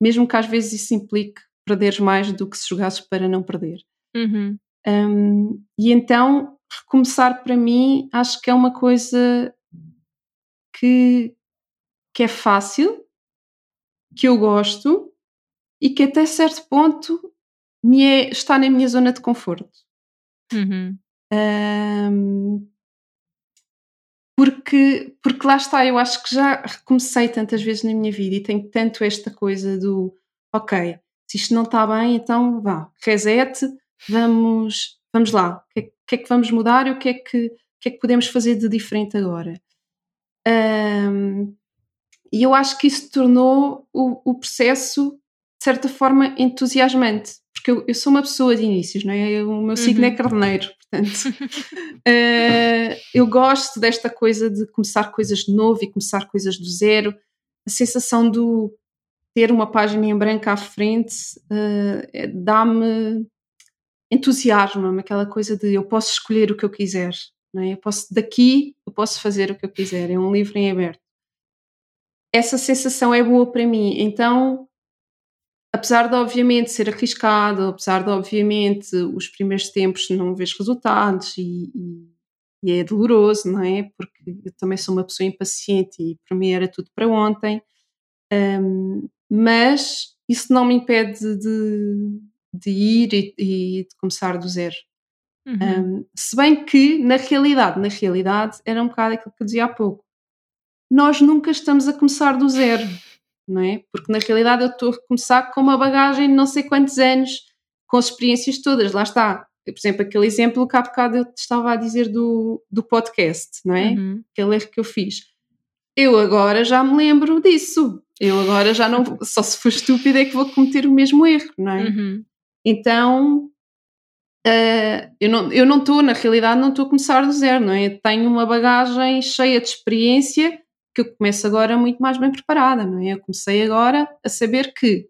mesmo que às vezes isso implique perderes mais do que se jogasses para não perder. Uhum. Um, e então, recomeçar para mim, acho que é uma coisa que, que é fácil, que eu gosto e que até certo ponto me é, está na minha zona de conforto. Uhum. Um, porque, porque lá está, eu acho que já comecei tantas vezes na minha vida e tenho tanto esta coisa do ok, se isto não está bem, então vá, reset, vamos, vamos lá, o que, é, que, é que vamos mudar e o que é que, que, é que podemos fazer de diferente agora? Um, e eu acho que isso tornou o, o processo, de certa forma, entusiasmante, porque eu, eu sou uma pessoa de inícios, não é? o meu signo é uhum. é carneiro, portanto, uh, eu gosto desta coisa de começar coisas de novo e começar coisas do zero. A sensação do ter uma página em branco à frente uh, dá-me entusiasmo, aquela coisa de eu posso escolher o que eu quiser, não é? Eu posso daqui, eu posso fazer o que eu quiser, é um livro em aberto. Essa sensação é boa para mim, então apesar de obviamente ser arriscado, apesar de obviamente os primeiros tempos não ver resultados e, e, e, é doloroso, não é? Porque eu também sou uma pessoa impaciente e para mim era tudo para ontem, um, mas isso não me impede de, de ir e, e, de começar do zero. Uhum. Um, se bem que na realidade, na realidade era um bocado aquilo que eu dizia há pouco. Nós nunca estamos a começar do zero não é? Porque na realidade eu estou a começar com uma bagagem de não sei quantos anos, com as experiências todas, lá está. Por exemplo, aquele exemplo que há bocado eu te estava a dizer do, do podcast, não é? Uhum. Aquele erro que eu fiz. Eu agora já me lembro disso. Eu agora já não. Só se for estúpida é que vou cometer o mesmo erro, não é? Uhum. Então. Uh, eu não eu não estou, na realidade, não estou a começar do zero, não é? Eu tenho uma bagagem cheia de experiência que eu começo agora muito mais bem preparada, não é? Eu comecei agora a saber que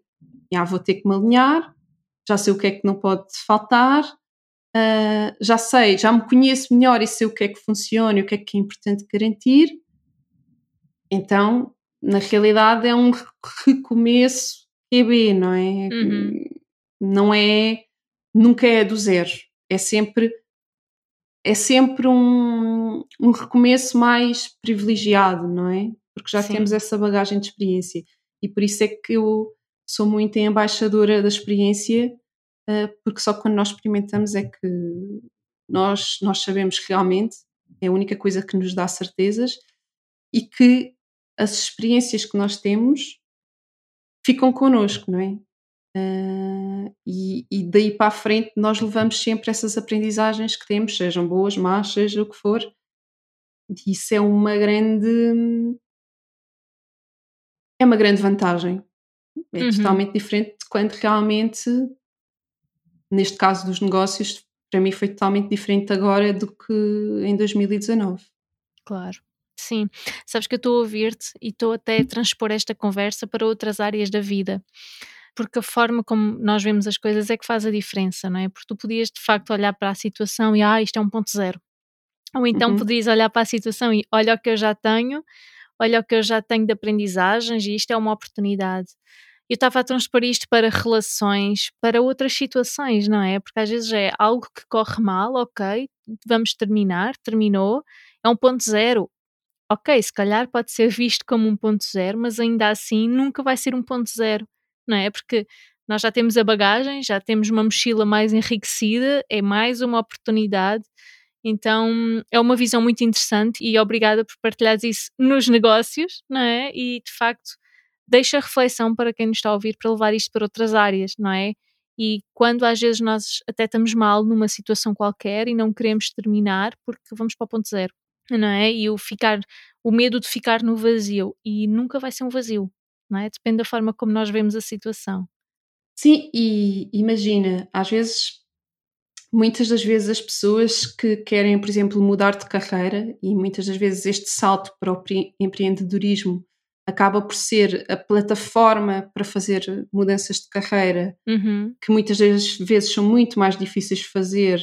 já vou ter que me alinhar, já sei o que é que não pode faltar, uh, já sei, já me conheço melhor e sei o que é que funciona e o que é que é importante garantir. Então, na realidade, é um recomeço QB, não é? Uhum. Não é, nunca é do zero, é sempre é sempre um, um recomeço mais privilegiado, não é? Porque já Sim. temos essa bagagem de experiência. E por isso é que eu sou muito embaixadora da experiência, uh, porque só quando nós experimentamos é que nós, nós sabemos realmente, é a única coisa que nos dá certezas, e que as experiências que nós temos ficam connosco, não é? Uh, e, e, daí para a frente nós levamos sempre essas aprendizagens que temos, sejam boas, más, seja o que for. E isso é uma grande. É uma grande vantagem. É uhum. totalmente diferente de quando realmente, neste caso dos negócios, para mim foi totalmente diferente agora do que em 2019. Claro. Sim, sabes que eu estou a ouvir-te e estou até a transpor esta conversa para outras áreas da vida porque a forma como nós vemos as coisas é que faz a diferença, não é? Porque tu podias de facto olhar para a situação e, ah, isto é um ponto zero. Ou então uhum. podias olhar para a situação e, olha o que eu já tenho, olha o que eu já tenho de aprendizagens e isto é uma oportunidade. Eu estava a transpor isto para relações, para outras situações, não é? Porque às vezes é algo que corre mal, ok, vamos terminar, terminou, é um ponto zero. Ok, se calhar pode ser visto como um ponto zero, mas ainda assim nunca vai ser um ponto zero, não é? Porque nós já temos a bagagem, já temos uma mochila mais enriquecida, é mais uma oportunidade. Então é uma visão muito interessante e obrigada por partilhares isso nos negócios, não é? E de facto deixa reflexão para quem nos está a ouvir para levar isto para outras áreas, não é? E quando às vezes nós até estamos mal numa situação qualquer e não queremos terminar porque vamos para o ponto zero, não é? E o ficar, o medo de ficar no vazio e nunca vai ser um vazio, não é? Depende da forma como nós vemos a situação. Sim, e imagina, às vezes, muitas das vezes as pessoas que querem, por exemplo, mudar de carreira e muitas das vezes este salto para o empreendedorismo acaba por ser a plataforma para fazer mudanças de carreira, uhum. que muitas das vezes são muito mais difíceis de fazer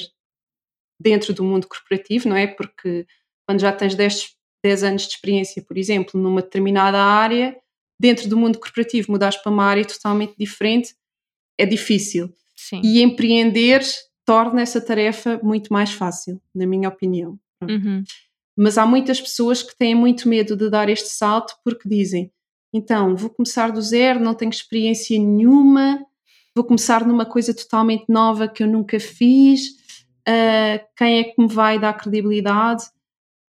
dentro do mundo corporativo, não é? Porque quando já tens 10, 10 anos de experiência, por exemplo, numa determinada área, dentro do mundo corporativo mudares para uma área totalmente diferente é difícil. Sim. E empreender torna essa tarefa muito mais fácil, na minha opinião. Uhum. Mas há muitas pessoas que têm muito medo de dar este salto porque dizem: então, vou começar do zero, não tenho experiência nenhuma, vou começar numa coisa totalmente nova que eu nunca fiz, uh, quem é que me vai dar credibilidade?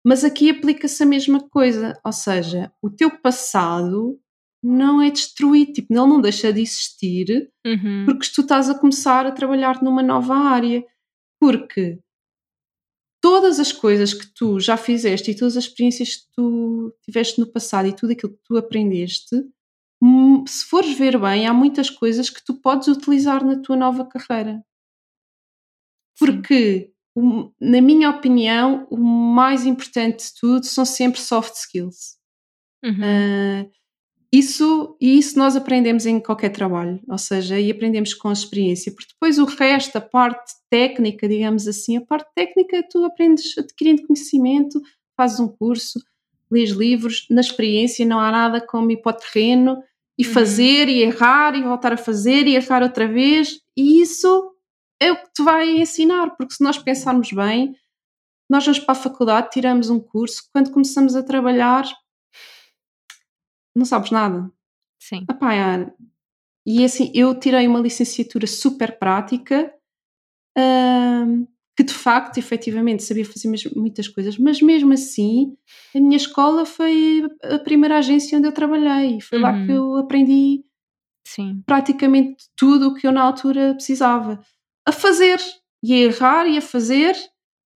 Mas aqui aplica-se a mesma coisa, ou seja, o teu passado não é destruído, tipo, ele não deixa de existir uhum. porque tu estás a começar a trabalhar numa nova área. Porque todas as coisas que tu já fizeste e todas as experiências que tu tiveste no passado e tudo aquilo que tu aprendeste, hum, se fores ver bem, há muitas coisas que tu podes utilizar na tua nova carreira. Porque, na minha opinião, o mais importante de tudo são sempre soft skills. Uhum. Uh, isso, e isso nós aprendemos em qualquer trabalho, ou seja, e aprendemos com a experiência, porque depois o resto, a parte técnica, digamos assim, a parte técnica tu aprendes adquirindo conhecimento, fazes um curso, lês livros, na experiência não há nada como ir para o terreno e uhum. fazer e errar e voltar a fazer e errar outra vez, e isso é o que te vai ensinar, porque se nós pensarmos bem, nós vamos para a faculdade, tiramos um curso, quando começamos a trabalhar, não sabes nada. Sim. Epá, é, e assim, eu tirei uma licenciatura super prática, hum, que de facto, efetivamente, sabia fazer muitas coisas, mas mesmo assim, a minha escola foi a primeira agência onde eu trabalhei. Foi uhum. lá que uhum. eu aprendi Sim. praticamente tudo o que eu na altura precisava. A fazer, e a errar, e a fazer,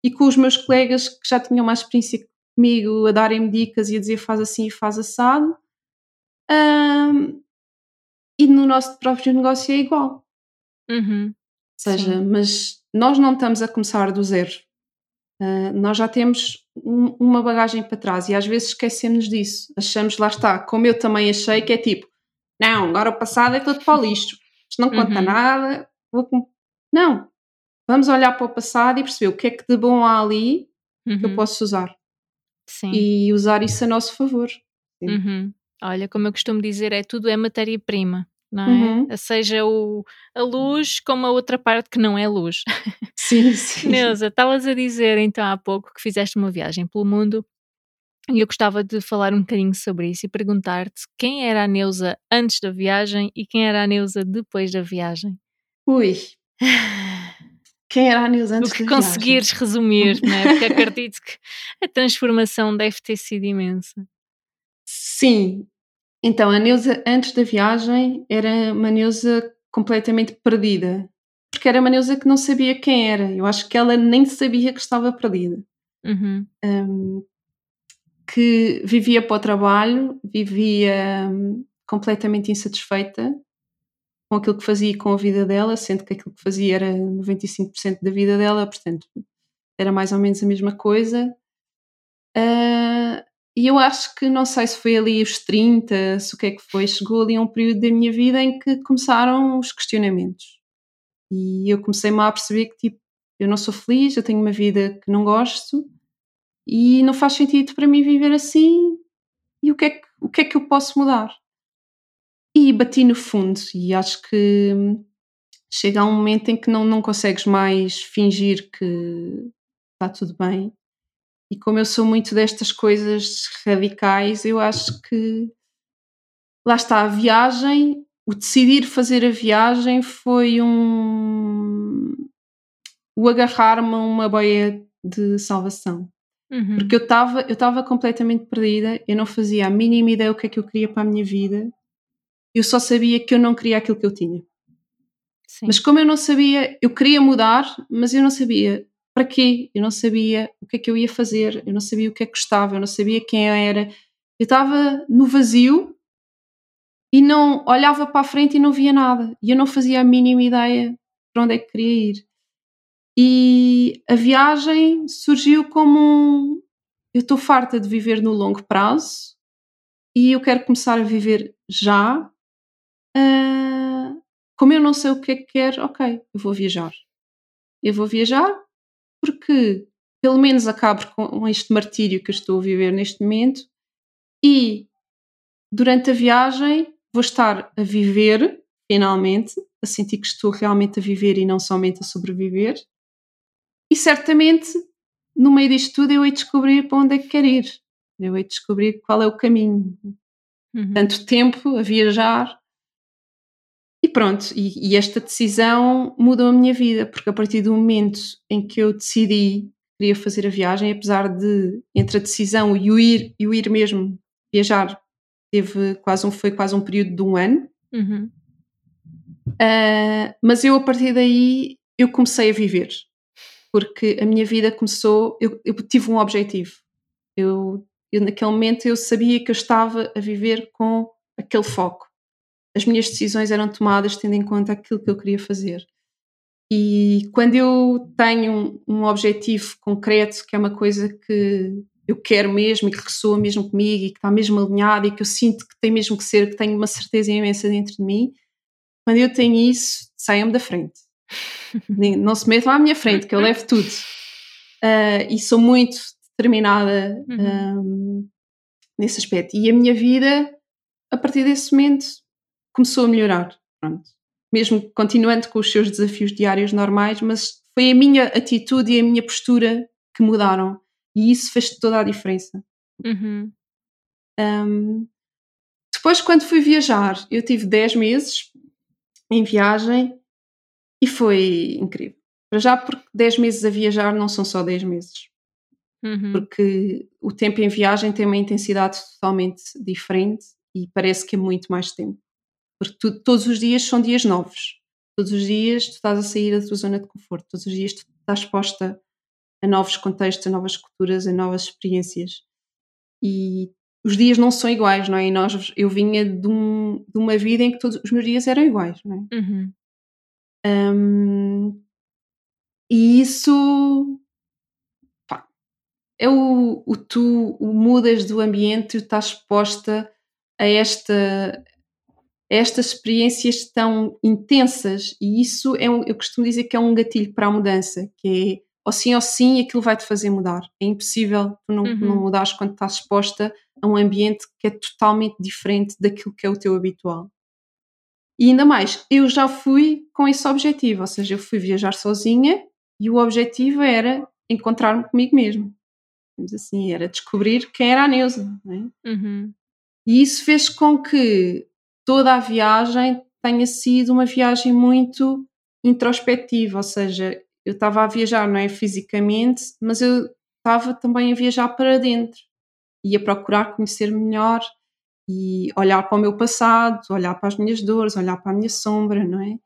e com os meus colegas que já tinham mais experiência comigo a darem-me dicas e a dizer faz assim e faz assado. Um, e no nosso próprio negócio é igual. Uhum. Ou seja, Sim. mas nós não estamos a começar do zero. Uh, nós já temos um, uma bagagem para trás e às vezes esquecemos disso. Achamos, lá está, como eu também achei, que é tipo, não, agora o passado é todo para o lixo. Isto não conta uhum. nada. Vou... Não. Vamos olhar para o passado e perceber o que é que de bom há ali uhum. que eu uhum. posso usar. Sim. E usar isso a nosso favor. Uhum. Olha, como eu costumo dizer, é tudo é matéria-prima, não é? Uhum. Seja o, a luz como a outra parte que não é luz. Sim, sim. Neuza, estavas a dizer então há pouco que fizeste uma viagem pelo mundo e eu gostava de falar um bocadinho sobre isso e perguntar-te quem era a Neuza antes da viagem e quem era a Neuza depois da viagem. Ui. Quem era a Neuza antes O que conseguires viagem? resumir, não é? Porque acredito que a transformação deve ter sido imensa. Sim, então a Neuza antes da viagem era uma Neuza completamente perdida, porque era uma Neuza que não sabia quem era. Eu acho que ela nem sabia que estava perdida. Uhum. Um, que vivia para o trabalho, vivia um, completamente insatisfeita com aquilo que fazia e com a vida dela, sendo que aquilo que fazia era 95% da vida dela, portanto era mais ou menos a mesma coisa. Uh, e eu acho que, não sei se foi ali os 30, se o que é que foi, chegou ali um período da minha vida em que começaram os questionamentos. E eu comecei-me a perceber que, tipo, eu não sou feliz, eu tenho uma vida que não gosto e não faz sentido para mim viver assim. E o que é que, o que, é que eu posso mudar? E bati no fundo, e acho que chega a um momento em que não, não consegues mais fingir que está tudo bem E como eu sou muito destas coisas radicais, eu acho que lá está a viagem, o decidir fazer a viagem foi um o agarrar-me a uma boia de salvação. Uhum. Porque eu estava eu estava completamente perdida, eu não fazia a mínima ideia o que é que eu queria para a minha vida. Eu só sabia que eu não queria aquilo que eu tinha. Sim. Mas como eu não sabia, eu queria mudar, mas eu não sabia para quê, eu não sabia o que é que eu ia fazer, eu não sabia o que é que gostava, eu não sabia quem eu era. Eu estava no vazio e não olhava para a frente e não via nada. E eu não fazia a mínima ideia para onde é que queria ir. E a viagem surgiu como um. Eu estou farta de viver no longo prazo e eu quero começar a viver já. Uh, como eu não sei o que é que quero, ok, eu vou viajar. Eu vou viajar porque pelo menos acabo com este martírio que eu estou a viver neste momento e durante a viagem vou estar a viver, finalmente, a sentir que estou realmente a viver e não somente a sobreviver. E certamente, no meio disto tudo, eu hei de descobrir para onde é que quero ir. Eu hei de descobrir qual é o caminho. Uhum. Tanto tempo a viajar. E pronto, e, e, esta decisão mudou a minha vida, porque a partir do momento em que eu decidi que queria fazer a viagem, apesar de entre a decisão e o ir, e o ir mesmo viajar teve quase um, foi quase um período de um ano. Uhum. Uh, mas eu a partir daí eu comecei a viver porque a minha vida começou eu, eu tive um objetivo eu, eu, naquele momento eu sabia que eu estava a viver com aquele foco as minhas decisões eram tomadas tendo em conta aquilo que eu queria fazer e quando eu tenho um, um objetivo concreto que é uma coisa que eu quero mesmo e que ressoa mesmo comigo e que está mesmo alinhado e que eu sinto que tem mesmo que ser, que tenho uma certeza imensa dentro de mim, quando eu tenho isso, saiam-me da frente. Não se metam à minha frente, que eu levo tudo. Uh, e sou muito determinada uhum. um, nesse aspecto. E a minha vida, a partir desse momento, começou a melhorar. Pronto. Mesmo continuando com os seus desafios diários normais, mas foi a minha atitude e a minha postura que mudaram. E isso fez toda a diferença. Uhum. Um, depois, quando fui viajar, eu tive 10 meses em viagem e foi incrível. Para já, porque 10 meses a viajar não são só 10 meses. Uhum. Porque o tempo em viagem tem uma intensidade totalmente diferente e parece que é muito mais tempo. Porque tu, todos os dias são dias novos. Todos os dias tu estás a sair da tua zona de conforto. Todos os dias tu estás exposta a novos contextos, a novas culturas, a novas experiências. E os dias não são iguais, não é? E nós, eu vinha de, um, de uma vida em que todos os meus dias eram iguais, não é? Uhum. Um, e isso pá, é o, o tu o mudas do ambiente, tu estás exposta a esta estas experiências tão intensas e isso é um, eu costumo dizer que é um gatilho para a mudança, que é ou sim ou sim aquilo vai te fazer mudar. É impossível tu não, uhum. não mudares quando estás exposta a um ambiente que é totalmente diferente daquilo que é o teu habitual. E ainda mais, eu já fui com esse objetivo, ou seja, eu fui viajar sozinha e o objetivo era encontrar-me comigo mesmo. assim, era descobrir quem era a Neuza. É? Uhum. E isso fez com que toda a viagem tenha sido uma viagem muito introspectiva, ou seja, eu estava a viajar, não é fisicamente, mas eu estava também a viajar para dentro e a procurar conhecer-me melhor e olhar para o meu passado, olhar para as minhas dores, olhar para a minha sombra, não é?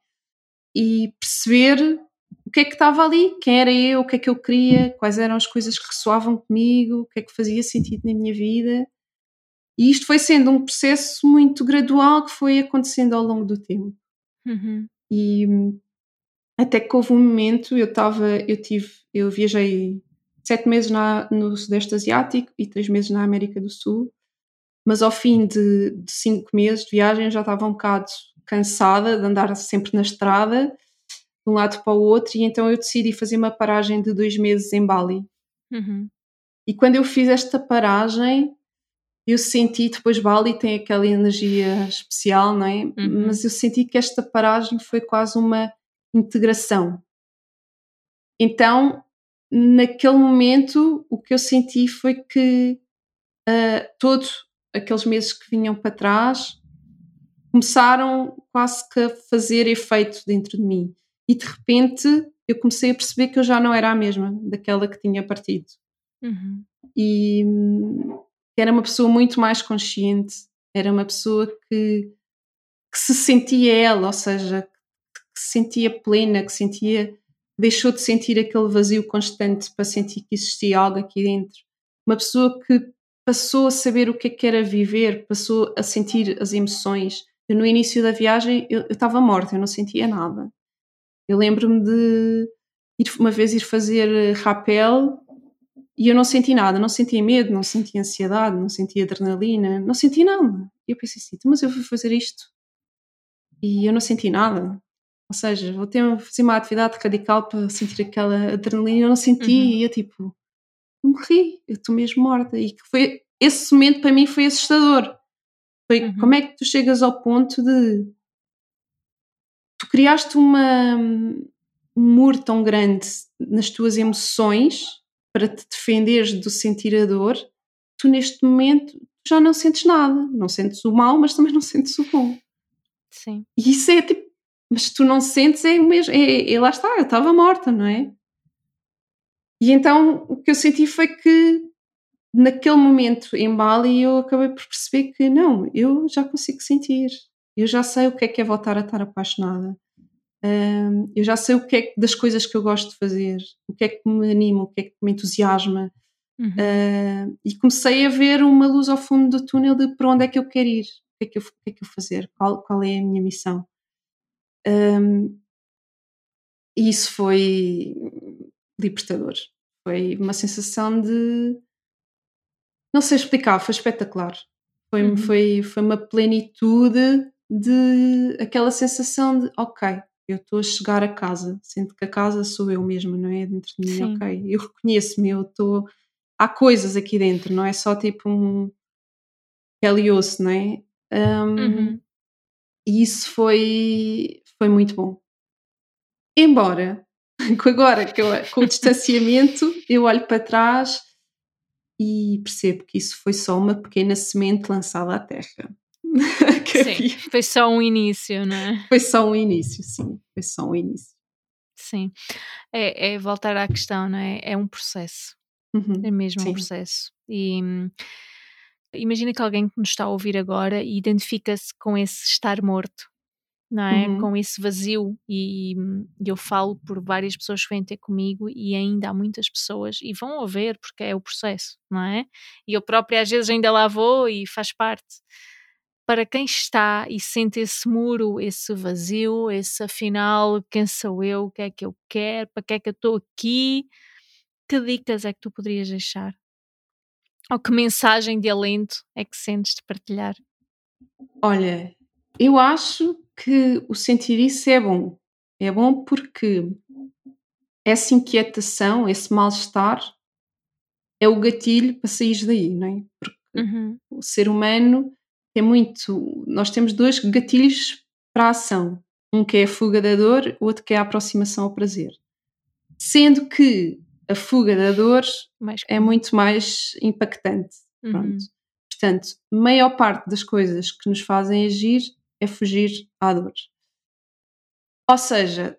E perceber o que é que estava ali, quem era eu, o que é que eu queria, quais eram as coisas que ressoavam comigo, o que é que fazia sentido na minha vida. E isto foi sendo um processo muito gradual que foi acontecendo ao longo do tempo. Uhum. E até que houve um momento, eu estava, eu tive, eu viajei sete meses na, no Sudeste Asiático e três meses na América do Sul, mas ao fim de, de cinco meses de viagem já estava um bocado cansada de andar sempre na estrada, de um lado para o outro, e então eu decidi fazer uma paragem de dois meses em Bali. Uhum. E quando eu fiz esta paragem, eu senti, depois Bali tem aquela energia especial, não é? Uhum. Mas eu senti que esta paragem foi quase uma integração. Então naquele momento o que eu senti foi que uh, todos aqueles meses que vinham para trás começaram quase que a fazer efeito dentro de mim. E de repente eu comecei a perceber que eu já não era a mesma daquela que tinha partido. Uhum. E hum, era uma pessoa muito mais consciente, era uma pessoa que, que se sentia ela, ou seja, que se sentia plena, que sentia deixou de sentir aquele vazio constante para sentir que existia algo aqui dentro. Uma pessoa que passou a saber o que, é que era viver, passou a sentir as emoções. Eu, no início da viagem eu estava morta, eu não sentia nada. Eu lembro-me de ir, uma vez ir fazer rapel e eu não senti nada, não sentia medo, não sentia ansiedade, não sentia adrenalina, não senti nada. E eu pensei assim, mas eu fui fazer isto e eu não senti nada. Ou seja, vou ter fazer uma atividade radical para sentir aquela adrenalina eu não senti uhum. e eu tipo, morri, eu estou mesmo morta. E foi esse momento para mim foi assustador. Foi uhum. como é que tu chegas ao ponto de tu criaste uma, um muro tão grande nas tuas emoções para te defenderes do sentir a dor, tu neste momento já não sentes nada. Não sentes o mal, mas também não sentes o bom. Sim. E isso é tipo, mas tu não sentes é o mesmo, é, é lá está, eu estava morta, não é? E então o que eu senti foi que naquele momento em Bali eu acabei por perceber que não, eu já consigo sentir, eu já sei o que é que é voltar a estar apaixonada, um, eu já sei o que é das coisas que eu gosto de fazer, o que é que me anima, o que é que me entusiasma. Uhum. Uh, e comecei a ver uma luz ao fundo do túnel de para onde é que eu quero ir, o que é que eu, o que é que eu fazer, qual, qual é a minha missão. Um, e isso foi libertador. Foi uma sensação de. Não sei explicar, foi espetacular. Foi, uhum. foi, foi uma plenitude de aquela sensação de ok, eu estou a chegar a casa, sinto que a casa sou eu mesma, não é? Dentro de mim, Sim. ok, eu reconheço-me, eu estou. Há coisas aqui dentro, não é só tipo um pele e osso, não é? Um, uhum. E isso foi, foi muito bom. Embora, agora que eu, com o distanciamento, eu olho para trás e percebo que isso foi só uma pequena semente lançada à terra. sim, foi só um início, não é? Foi só um início, sim, foi só um início. Sim, é, é voltar à questão, não é? É um processo, uhum, é mesmo sim. um processo. E hum, imagina que alguém que nos está a ouvir agora identifica-se com esse estar morto, não é? Uhum. Com esse vazio. E, e, eu falo por várias pessoas que vêm ter comigo e ainda há muitas pessoas e vão ouvir porque é o processo, não é? E eu própria às vezes ainda lá vou e faz parte para quem está e sente esse muro, esse vazio, esse afinal, quem sou eu, o que é que eu quero, para que é que eu estou aqui, que dicas é que tu poderias deixar? Ou que mensagem de alento é que sentes de partilhar? Olha, eu acho que o sentir isso é bom. É bom porque essa inquietação, esse mal-estar, é o gatilho para sair daí, não é? Porque uhum. o ser humano é muito. Nós temos dois gatilhos para a ação. Um que é a fuga da dor, o outro que é a aproximação ao prazer. Sendo que a fuga da dor mais é muito mais impactante. Uhum. Portanto, maior parte das coisas que nos fazem agir é fugir à dor. Ou seja,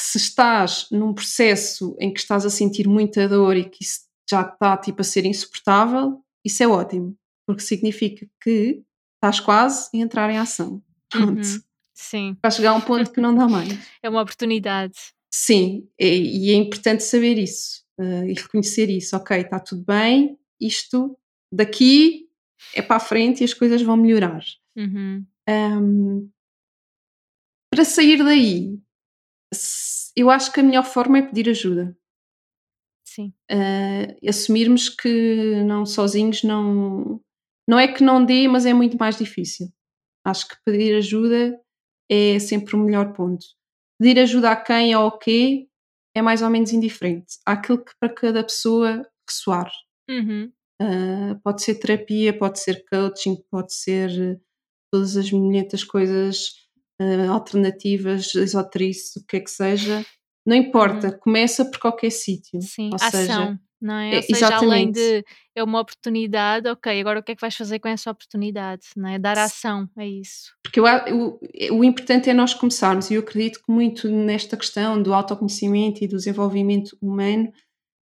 se estás num processo em que estás a sentir muita dor e que isso já está tipo a ser insuportável, isso é ótimo, porque significa que estás quase a entrar em ação. Pronto. Uhum, sim. Para chegar a um ponto que não dá mais. É uma oportunidade. Sim, é, e é importante saber isso uh, e reconhecer isso. Ok, está tudo bem, isto daqui é para a frente e as coisas vão melhorar. Uhum. Um, para sair daí, eu acho que a melhor forma é pedir ajuda. Sim. Uh, assumirmos que não sozinhos não, não é que não dê, mas é muito mais difícil. Acho que pedir ajuda é sempre o melhor ponto. Pedir ajuda a quem ou ao quê é mais ou menos indiferente. Há aquilo que para cada pessoa ressoar. Uhum. Uh, pode ser terapia, pode ser coaching, pode ser eh, todas as milhentas coisas uh, alternativas, esoterice, o que é que seja. Não importa, uhum. começa por qualquer sítio. Sim, Ou ação. Seja, não é? Ou é, seja, exatamente. além de é uma oportunidade, ok, agora o que é que vais fazer com essa oportunidade? Não é? Dar ação, é isso. Porque eu, o, o importante é nós começarmos, e eu acredito que muito nesta questão do autoconhecimento e do desenvolvimento humano,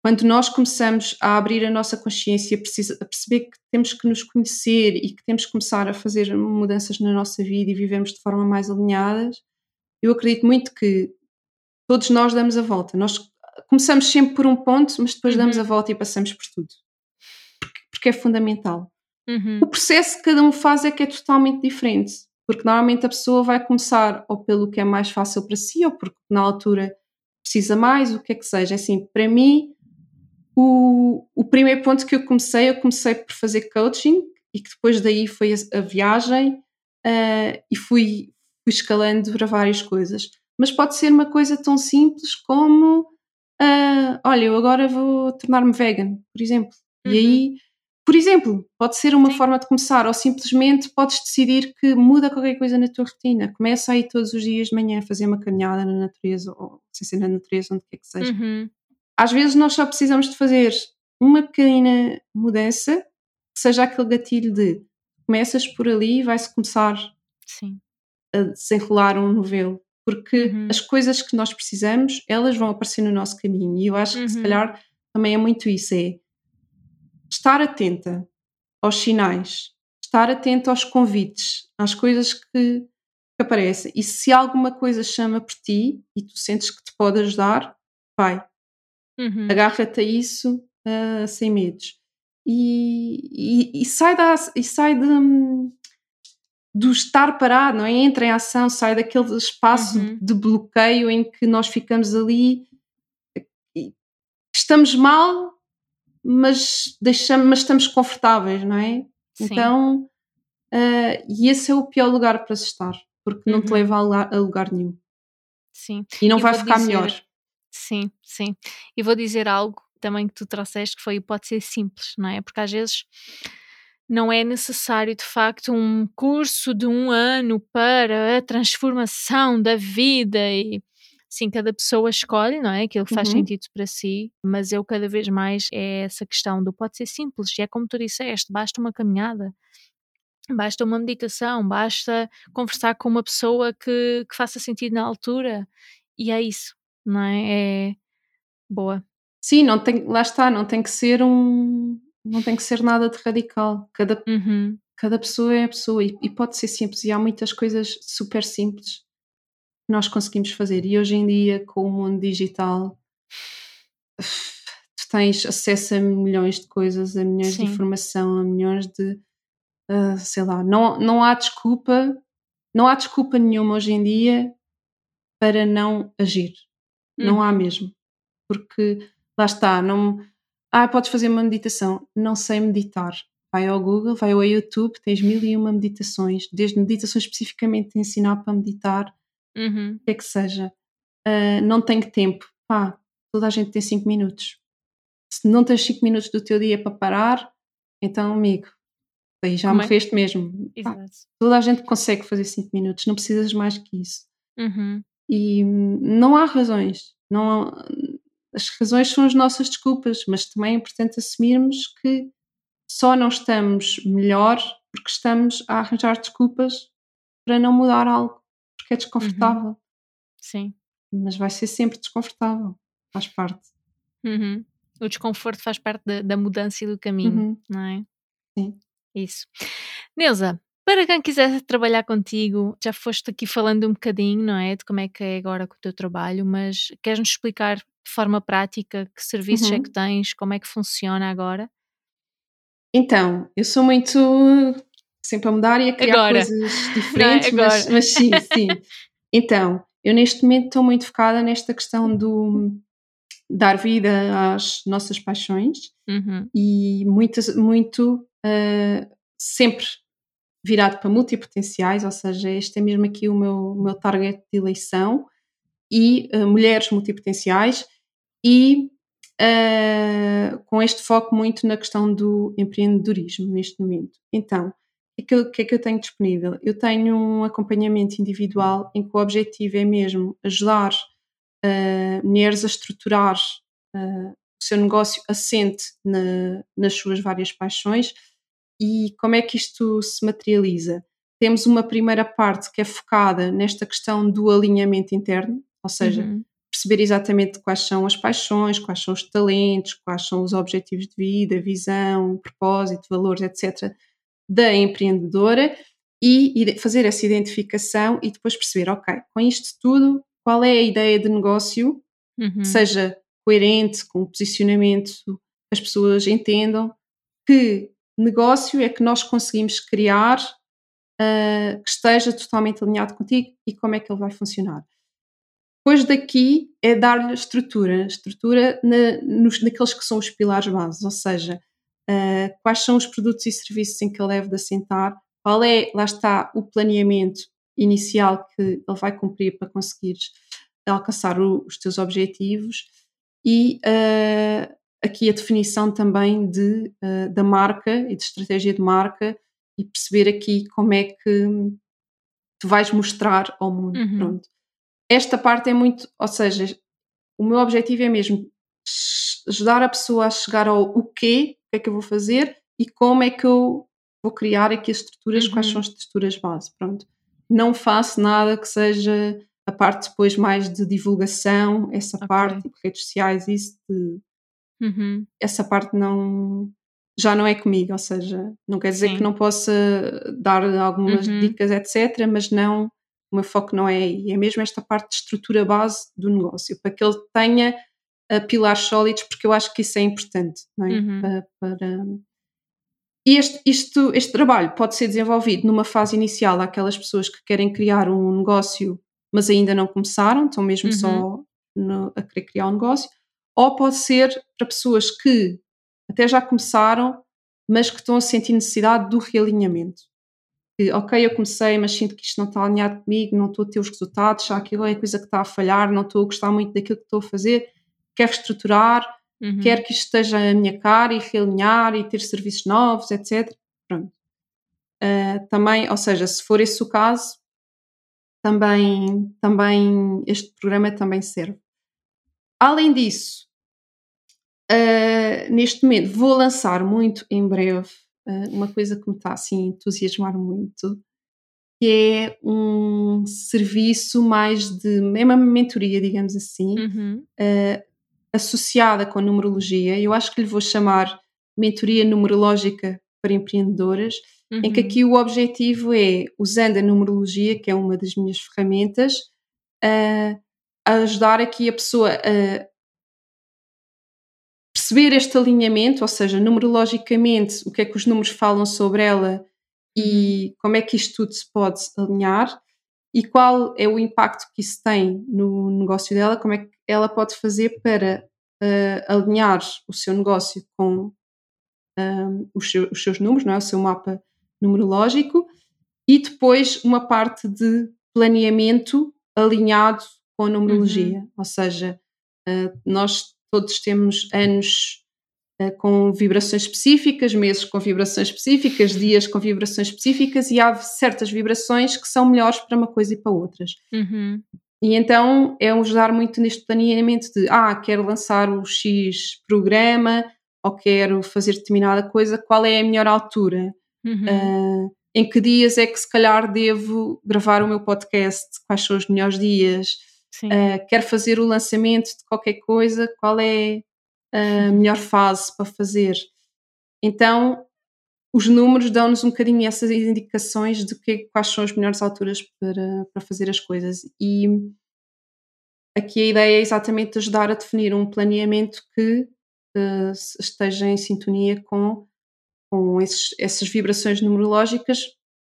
quando nós começamos a abrir a nossa consciência, a perceber que temos que nos conhecer e que temos que começar a fazer mudanças na nossa vida e vivemos de forma mais alinhadas, eu acredito muito que todos nós damos a volta. Nós começamos sempre por um ponto, mas depois uhum. damos a volta e passamos por tudo. Porque, porque é fundamental. Uhum. O processo que cada um faz é que é totalmente diferente. Porque normalmente a pessoa vai começar ou pelo que é mais fácil para si, ou porque na altura precisa mais, o que é que seja. Assim, para mim, o, o primeiro ponto que eu comecei, eu comecei por fazer coaching e que depois daí foi a, a viagem uh, e fui, fui escalando para várias coisas. Mas pode ser uma coisa tão simples como uh, olha, eu agora vou tornar-me vegan, por exemplo. Uhum. E aí, por exemplo, pode ser uma Sim. forma de começar, ou simplesmente podes decidir que muda qualquer coisa na tua rotina. Começa aí todos os dias de manhã a fazer uma caminhada na natureza, ou sem ser na natureza, onde quer que seja. Uhum. Às vezes nós só precisamos de fazer uma pequena mudança, que seja aquele gatilho de começas por ali e vai-se começar Sim. a desenrolar um novelo porque uhum. as coisas que nós precisamos, elas vão aparecer no nosso caminho. E eu acho uhum. que se uhum. calhar também é muito isso, é estar atenta aos sinais, estar atenta aos convites, às coisas que, que aparecem. E se alguma coisa chama por ti e tu sentes que te pode ajudar, vai. Uhum. Agarra-te a isso uh, sem medos. E, e, e, sai, da, e sai de, hum, do estar parado, não é? Entra em ação, sai daquele espaço uhum. de bloqueio em que nós ficamos ali, estamos mal, mas, deixamos, mas estamos confortáveis, não é? Sim. Então, uh, e esse é o pior lugar para se estar, porque não te uhum. leva a lugar, a lugar, nenhum. Sim. E não e vai ficar dizer, melhor. Sim, sim. E vou dizer algo também que tu trouxeste que foi pode ser simples, não é? Porque às vezes não é necessário de facto um curso de um ano para a transformação da vida e sim, cada pessoa escolhe, não é? Aquilo que faz uhum. sentido para si, mas eu cada vez mais é essa questão do pode ser simples, e é como tu disseste, basta uma caminhada, basta uma meditação, basta conversar com uma pessoa que, que faça sentido na altura, e é isso, não é? É boa. Sim, não tem, lá está, não tem que ser um, não tem que ser nada de radical. Cada, uhum. cada pessoa é a pessoa e, e, pode ser simples. E há muitas coisas super simples que nós conseguimos fazer. E hoje em dia, com o mundo digital, tu tens acesso a milhões de coisas, a milhões Sim. de informação, a milhões de. Uh, sei lá, não, não há desculpa, não há desculpa nenhuma hoje em dia para não agir. Uhum. Não há uhum. mesmo. Porque lá está, não ah, podes fazer uma meditação. Não sei meditar. Vai ao Google, vai ao YouTube, tens mil e uma meditações, desde meditações especificamente de ensinar para meditar, uhum. o que é que seja. Uh, não tenho tempo. Pá, toda a gente tem 5 minutos. Se não tens 5 minutos do teu dia para parar, então, amigo, aí já Como me é? fez mesmo. Pá, toda a gente consegue fazer 5 minutos, não precisas mais que isso. Uhum. E não há razões. Não, as razões são as nossas desculpas, mas também é importante assumirmos que só não estamos melhor porque estamos a arranjar desculpas para não mudar algo, porque é desconfortável. Uhum. Sim. Mas vai ser sempre desconfortável, faz parte. Uhum. O desconforto faz parte da, da mudança e do caminho, uhum. não é? Sim. Isso. Neuza, para quem quiser trabalhar contigo, já foste aqui falando um bocadinho, não é? De como é que é agora com o teu trabalho, mas queres-nos explicar de forma prática que serviços é uhum. é que tens, como é que funciona agora? Então, eu sou muito sempre a mudar e a criar agora. coisas é diferentes, mas, mas, sim, sim. Então, eu neste momento estou muito focada nesta questão do dar vida às nossas paixões uhum. e muito, muito uh, sempre virado para multipotenciais, ou seja, este é mesmo aqui o meu, o meu target de eleição e uh, mulheres multipotenciais e uh, com este foco muito na questão do empreendedorismo neste momento. Então, o que, é que, é eu tenho disponível? Eu tenho um acompanhamento individual em que o objetivo é mesmo ajudar uh, mulheres a estruturar o seu negócio assente na, nas suas várias paixões. E como é que isto se materializa? Temos uma primeira parte que é focada nesta questão do alinhamento interno, ou seja, uhum. perceber exatamente quais são as paixões, quais são os talentos, quais são os objetivos de vida, visão, propósito, valores, etc., da empreendedora e fazer essa identificação e depois perceber, ok, com isto tudo, qual é a ideia de negócio uhum. que seja coerente com o posicionamento, as pessoas entendam que negócio é que nós conseguimos criar uh, que esteja totalmente alinhado contigo e como é que ele vai funcionar. Depois daqui é dar-lhe estrutura, estrutura na, nos, naqueles que são os pilares básicos, ou seja, uh, quais são os produtos e serviços em que ele deve de assentar, qual é, lá está, o planeamento inicial que ele vai cumprir para conseguir alcançar o, os teus objetivos e uh, aqui a definição também de, uh, da marca e de estratégia de marca e perceber aqui como é que tu vais mostrar ao mundo. Uhum. Pronto. Esta parte é muito, ou seja, o meu objetivo é mesmo ajudar a pessoa a chegar ao o quê, o que é que eu vou fazer e como é que eu vou criar aqui as estruturas, uhum. quais são as estruturas base. Pronto. Não faço nada que seja a parte depois mais de divulgação, essa okay. parte, tipo redes sociais, isso de, uhum. essa parte não já não é comigo, ou seja, não quer dizer Sim. que não possa dar algumas uhum. dicas, etc., mas não, o meu foco não é aí, é mesmo esta parte de estrutura base do negócio, para que ele tenha uh, pilares sólidos, porque eu acho que isso é importante, não é? Uhum. Para, para... E este, isto, este trabalho pode ser desenvolvido numa fase inicial àquelas pessoas que querem criar um negócio, mas ainda não começaram, estão mesmo uhum. só no, a querer criar um negócio, ou pode ser para pessoas que até já começaram, mas que estão a sentir necessidade do realinhamento. Que, ok, eu comecei, mas sinto que isto não está alinhado comigo, não estou a ter os resultados, já aquilo é a coisa que está a falhar, não estou a gostar muito daquilo que estou a fazer, quero estruturar, uhum. quero que isto esteja a minha cara e realinhar e ter serviços novos, etc. Pronto. Uh, também, ou seja, se for esse o caso, também, também este programa também serve. Além disso, Uh, neste momento vou lançar muito em breve uh, uma coisa que me está assim a entusiasmar muito, que é um serviço mais de é uma mentoria, digamos assim, uhum. uh, associada com a numerologia. Eu acho que lhe vou chamar mentoria numerológica para empreendedoras, uhum. em que uhum. aqui o objetivo é, usando a numerologia, que é uma das minhas ferramentas, a ajudar aqui a pessoa a perceber este alinhamento, ou seja, numerologicamente, o que é que os números falam sobre ela e uhum. como é que isto tudo se pode alinhar e qual é o impacto que isso tem no negócio dela, como é que ela pode fazer para uh, alinhar o seu negócio com um, os, seu, os, seus números, não é? o seu mapa numerológico, e depois uma parte de planeamento alinhado com a numerologia, uhum. ou seja, uh, nós todos temos anos uh, com vibrações específicas, meses com vibrações específicas, dias com vibrações específicas e há certas vibrações que são melhores para uma coisa e para outras. Uhum. E então é ajudar muito neste planeamento de ah, quero lançar o X programa ou quero fazer determinada coisa, qual é a melhor altura? Uhum. Uh, em que dias é que se calhar devo gravar o meu podcast? Quais são os melhores dias? Uh, quer fazer o lançamento de qualquer coisa, qual é a melhor fase para fazer? Então, os números dão-nos um bocadinho essas indicações de que, quais são as melhores alturas para, para fazer as coisas. E aqui a ideia é exatamente ajudar a definir um planeamento que uh, esteja em sintonia com, com esses, essas vibrações numerológicas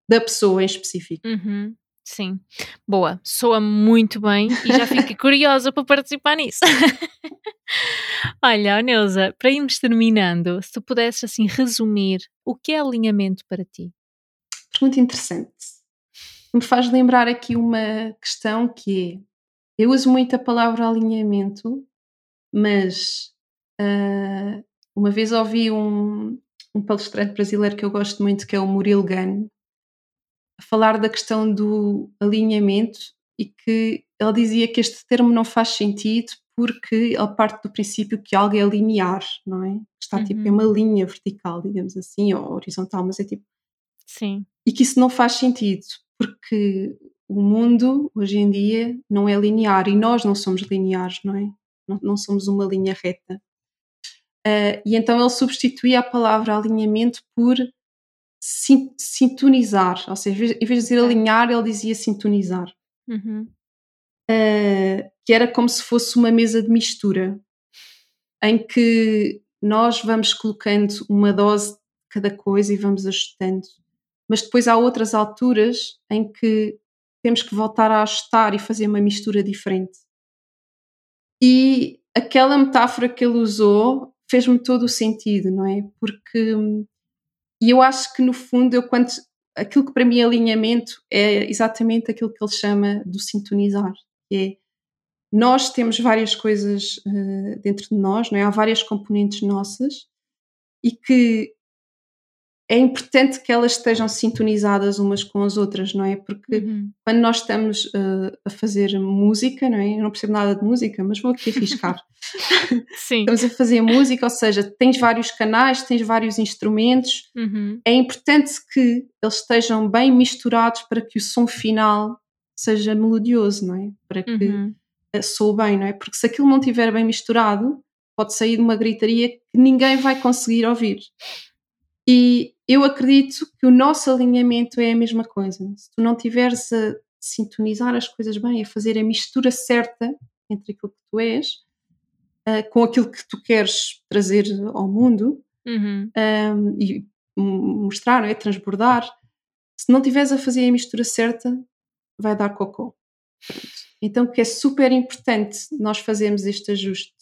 da pessoa em específico. Uhum. Sim, boa, soa muito bem e já fiquei curiosa para participar nisso. Olha, Neuza, para irmos terminando, se tu pudesses assim resumir o que é alinhamento para ti? Pergunta interessante. Me faz lembrar aqui uma questão que é: eu uso muito a palavra alinhamento, mas uh, uma vez ouvi um, um palestrante brasileiro que eu gosto muito, que é o Murilo Gano, a falar da questão do alinhamento e que ele dizia que este termo não faz sentido porque ele parte do princípio que algo é linear, não é? Está uhum. tipo em uma linha vertical, digamos assim, ou horizontal, mas é tipo. Sim. E que isso não faz sentido, porque o mundo hoje em dia não é linear e nós não somos lineares, não é? Não, não somos uma linha reta. Uh, e então ele substituía a palavra alinhamento por sintonizar, ou seja, em vez de dizer alinhar, ele dizia sintonizar. Uhum. Uh, que era como se fosse uma mesa de mistura, em que nós vamos colocando uma dose de cada coisa e vamos ajustando. Mas depois há outras alturas em que temos que voltar a ajustar e fazer uma mistura diferente. E aquela metáfora que ele usou fez-me todo o sentido, não é? Porque e eu acho que no fundo eu quando aquilo que para mim é alinhamento é exatamente aquilo que ele chama do sintonizar, que é nós temos várias coisas uh, dentro de nós, não é? Há várias componentes nossas e que é importante que elas estejam sintonizadas umas com as outras, não é? Porque uhum. quando nós estamos uh, a fazer música, não é? Eu não percebo nada de música, mas vou aqui arriscar. Sim. estamos a fazer música, ou seja, tens vários canais, tens vários instrumentos. Uhum. É importante que eles estejam bem misturados para que o som final seja melodioso, não é? Para que uhum. soe bem, não é? Porque se aquilo não estiver bem misturado, pode sair de uma gritaria que ninguém vai conseguir ouvir. E eu acredito que o nosso alinhamento é a mesma coisa. Se tu não tiveres a sintonizar as coisas bem, a fazer a mistura certa entre aquilo que tu és uh, com aquilo que tu queres trazer ao mundo uhum. um, e mostrar, é? transbordar, se não tiveres a fazer a mistura certa, vai dar cocô. Então, que é super importante nós fazermos este ajuste,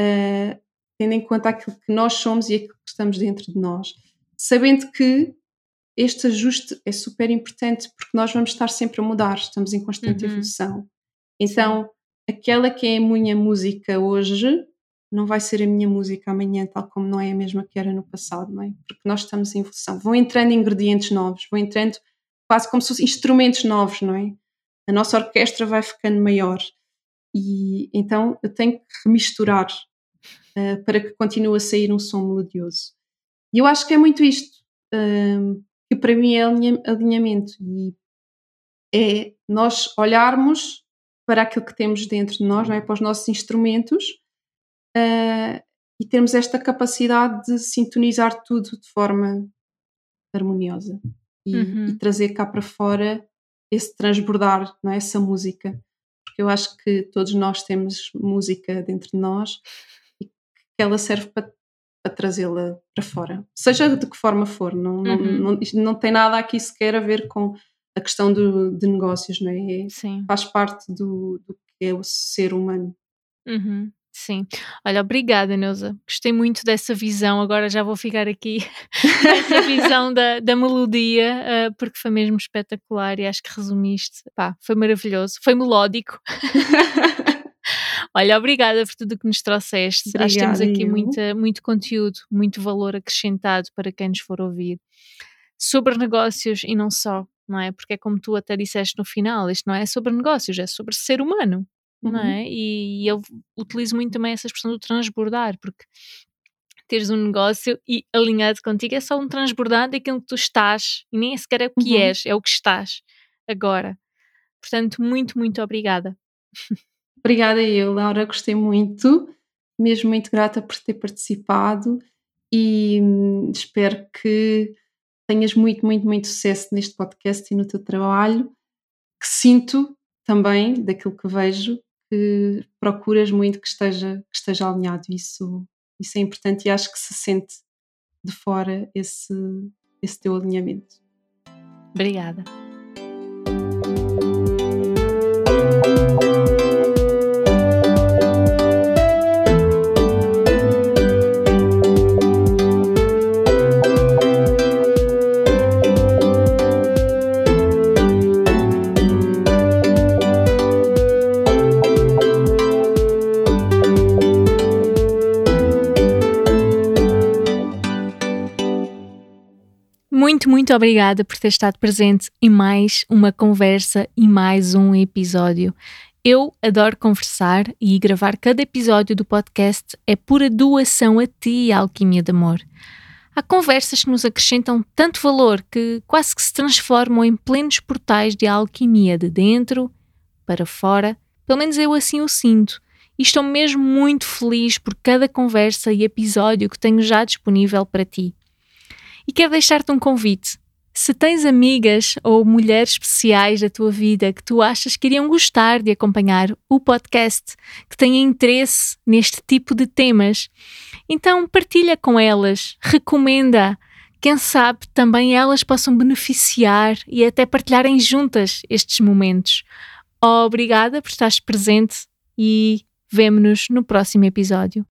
uh, tendo em conta aquilo que nós somos e aquilo que estamos dentro de nós sabendo que este ajuste é super importante porque nós vamos estar sempre a mudar, estamos em constante uhum. evolução. Então, aquela que é a minha música hoje não vai ser a minha música amanhã, tal como não é a mesma que era no passado, não é? Porque nós estamos em evolução. Vão entrando ingredientes novos, vão entrando quase como se fossem instrumentos novos, não é? A nossa orquestra vai ficando maior. E então eu tenho que misturar uh, para que continue a sair um som melodioso. E eu acho que é muito isto, um, que para mim é alinhamento. E é nós olharmos para aquilo que temos dentro de nós, não é? para os nossos instrumentos, uh, e termos esta capacidade de sintonizar tudo de forma harmoniosa e, uhum. e trazer cá para fora esse transbordar, não é? essa música. Porque eu acho que todos nós temos música dentro de nós e que ela serve para a trazê-la para fora, seja de que forma for, não, uhum. não, não, não, tem nada aqui sequer a ver com a questão do, de negócios, não é? Sim. Faz parte do, do que é o ser humano. Uhum. Sim. Olha, obrigada, Neuza. Gostei muito dessa visão. Agora já vou ficar aqui essa visão da, da melodia, uh, porque foi mesmo espetacular e acho que resumiste. Pá, foi maravilhoso. Foi melódico. Olha, obrigada por tudo o que nos trouxeste. Obrigada, Acho que temos aqui muita, muito conteúdo, muito valor acrescentado para quem nos for ouvir sobre negócios e não só, não é? Porque é como tu até disseste no final, isto não é sobre negócios, é sobre ser humano, uhum. não é? E, e eu utilizo muito também essa expressão do transbordar, porque teres um negócio e alinhado contigo é só um transbordar daquilo que tu estás e nem sequer é o que uhum. és, é o que estás agora. Portanto, muito, muito obrigada. Obrigada eu, Laura, gostei muito, mesmo muito grata por ter participado e hum, espero que tenhas muito, muito, muito sucesso neste podcast e no teu trabalho, que sinto também, daquilo que vejo, que procuras muito que esteja, que esteja alinhado. Isso, isso é importante e acho que se sente de fora esse, esse teu alinhamento. Obrigada. Muito, muito obrigada por ter estado presente em mais uma conversa e mais um episódio. Eu adoro conversar e gravar cada episódio do podcast é pura doação a ti, Alquimia de Amor. Há conversas que nos acrescentam tanto valor que quase que se transformam em plenos portais de alquimia de dentro para fora. Pelo menos eu assim o sinto. E estou mesmo muito feliz por cada conversa e episódio que tenho já disponível para ti. E quero deixar-te um convite. Se tens amigas ou mulheres especiais da tua vida que tu achas que iriam gostar de acompanhar o podcast, que tenham interesse neste tipo de temas, então partilha com elas, recomenda. Quem sabe também elas possam beneficiar e até partilharem juntas estes momentos. Obrigada por estares presente e vemo-nos no próximo episódio.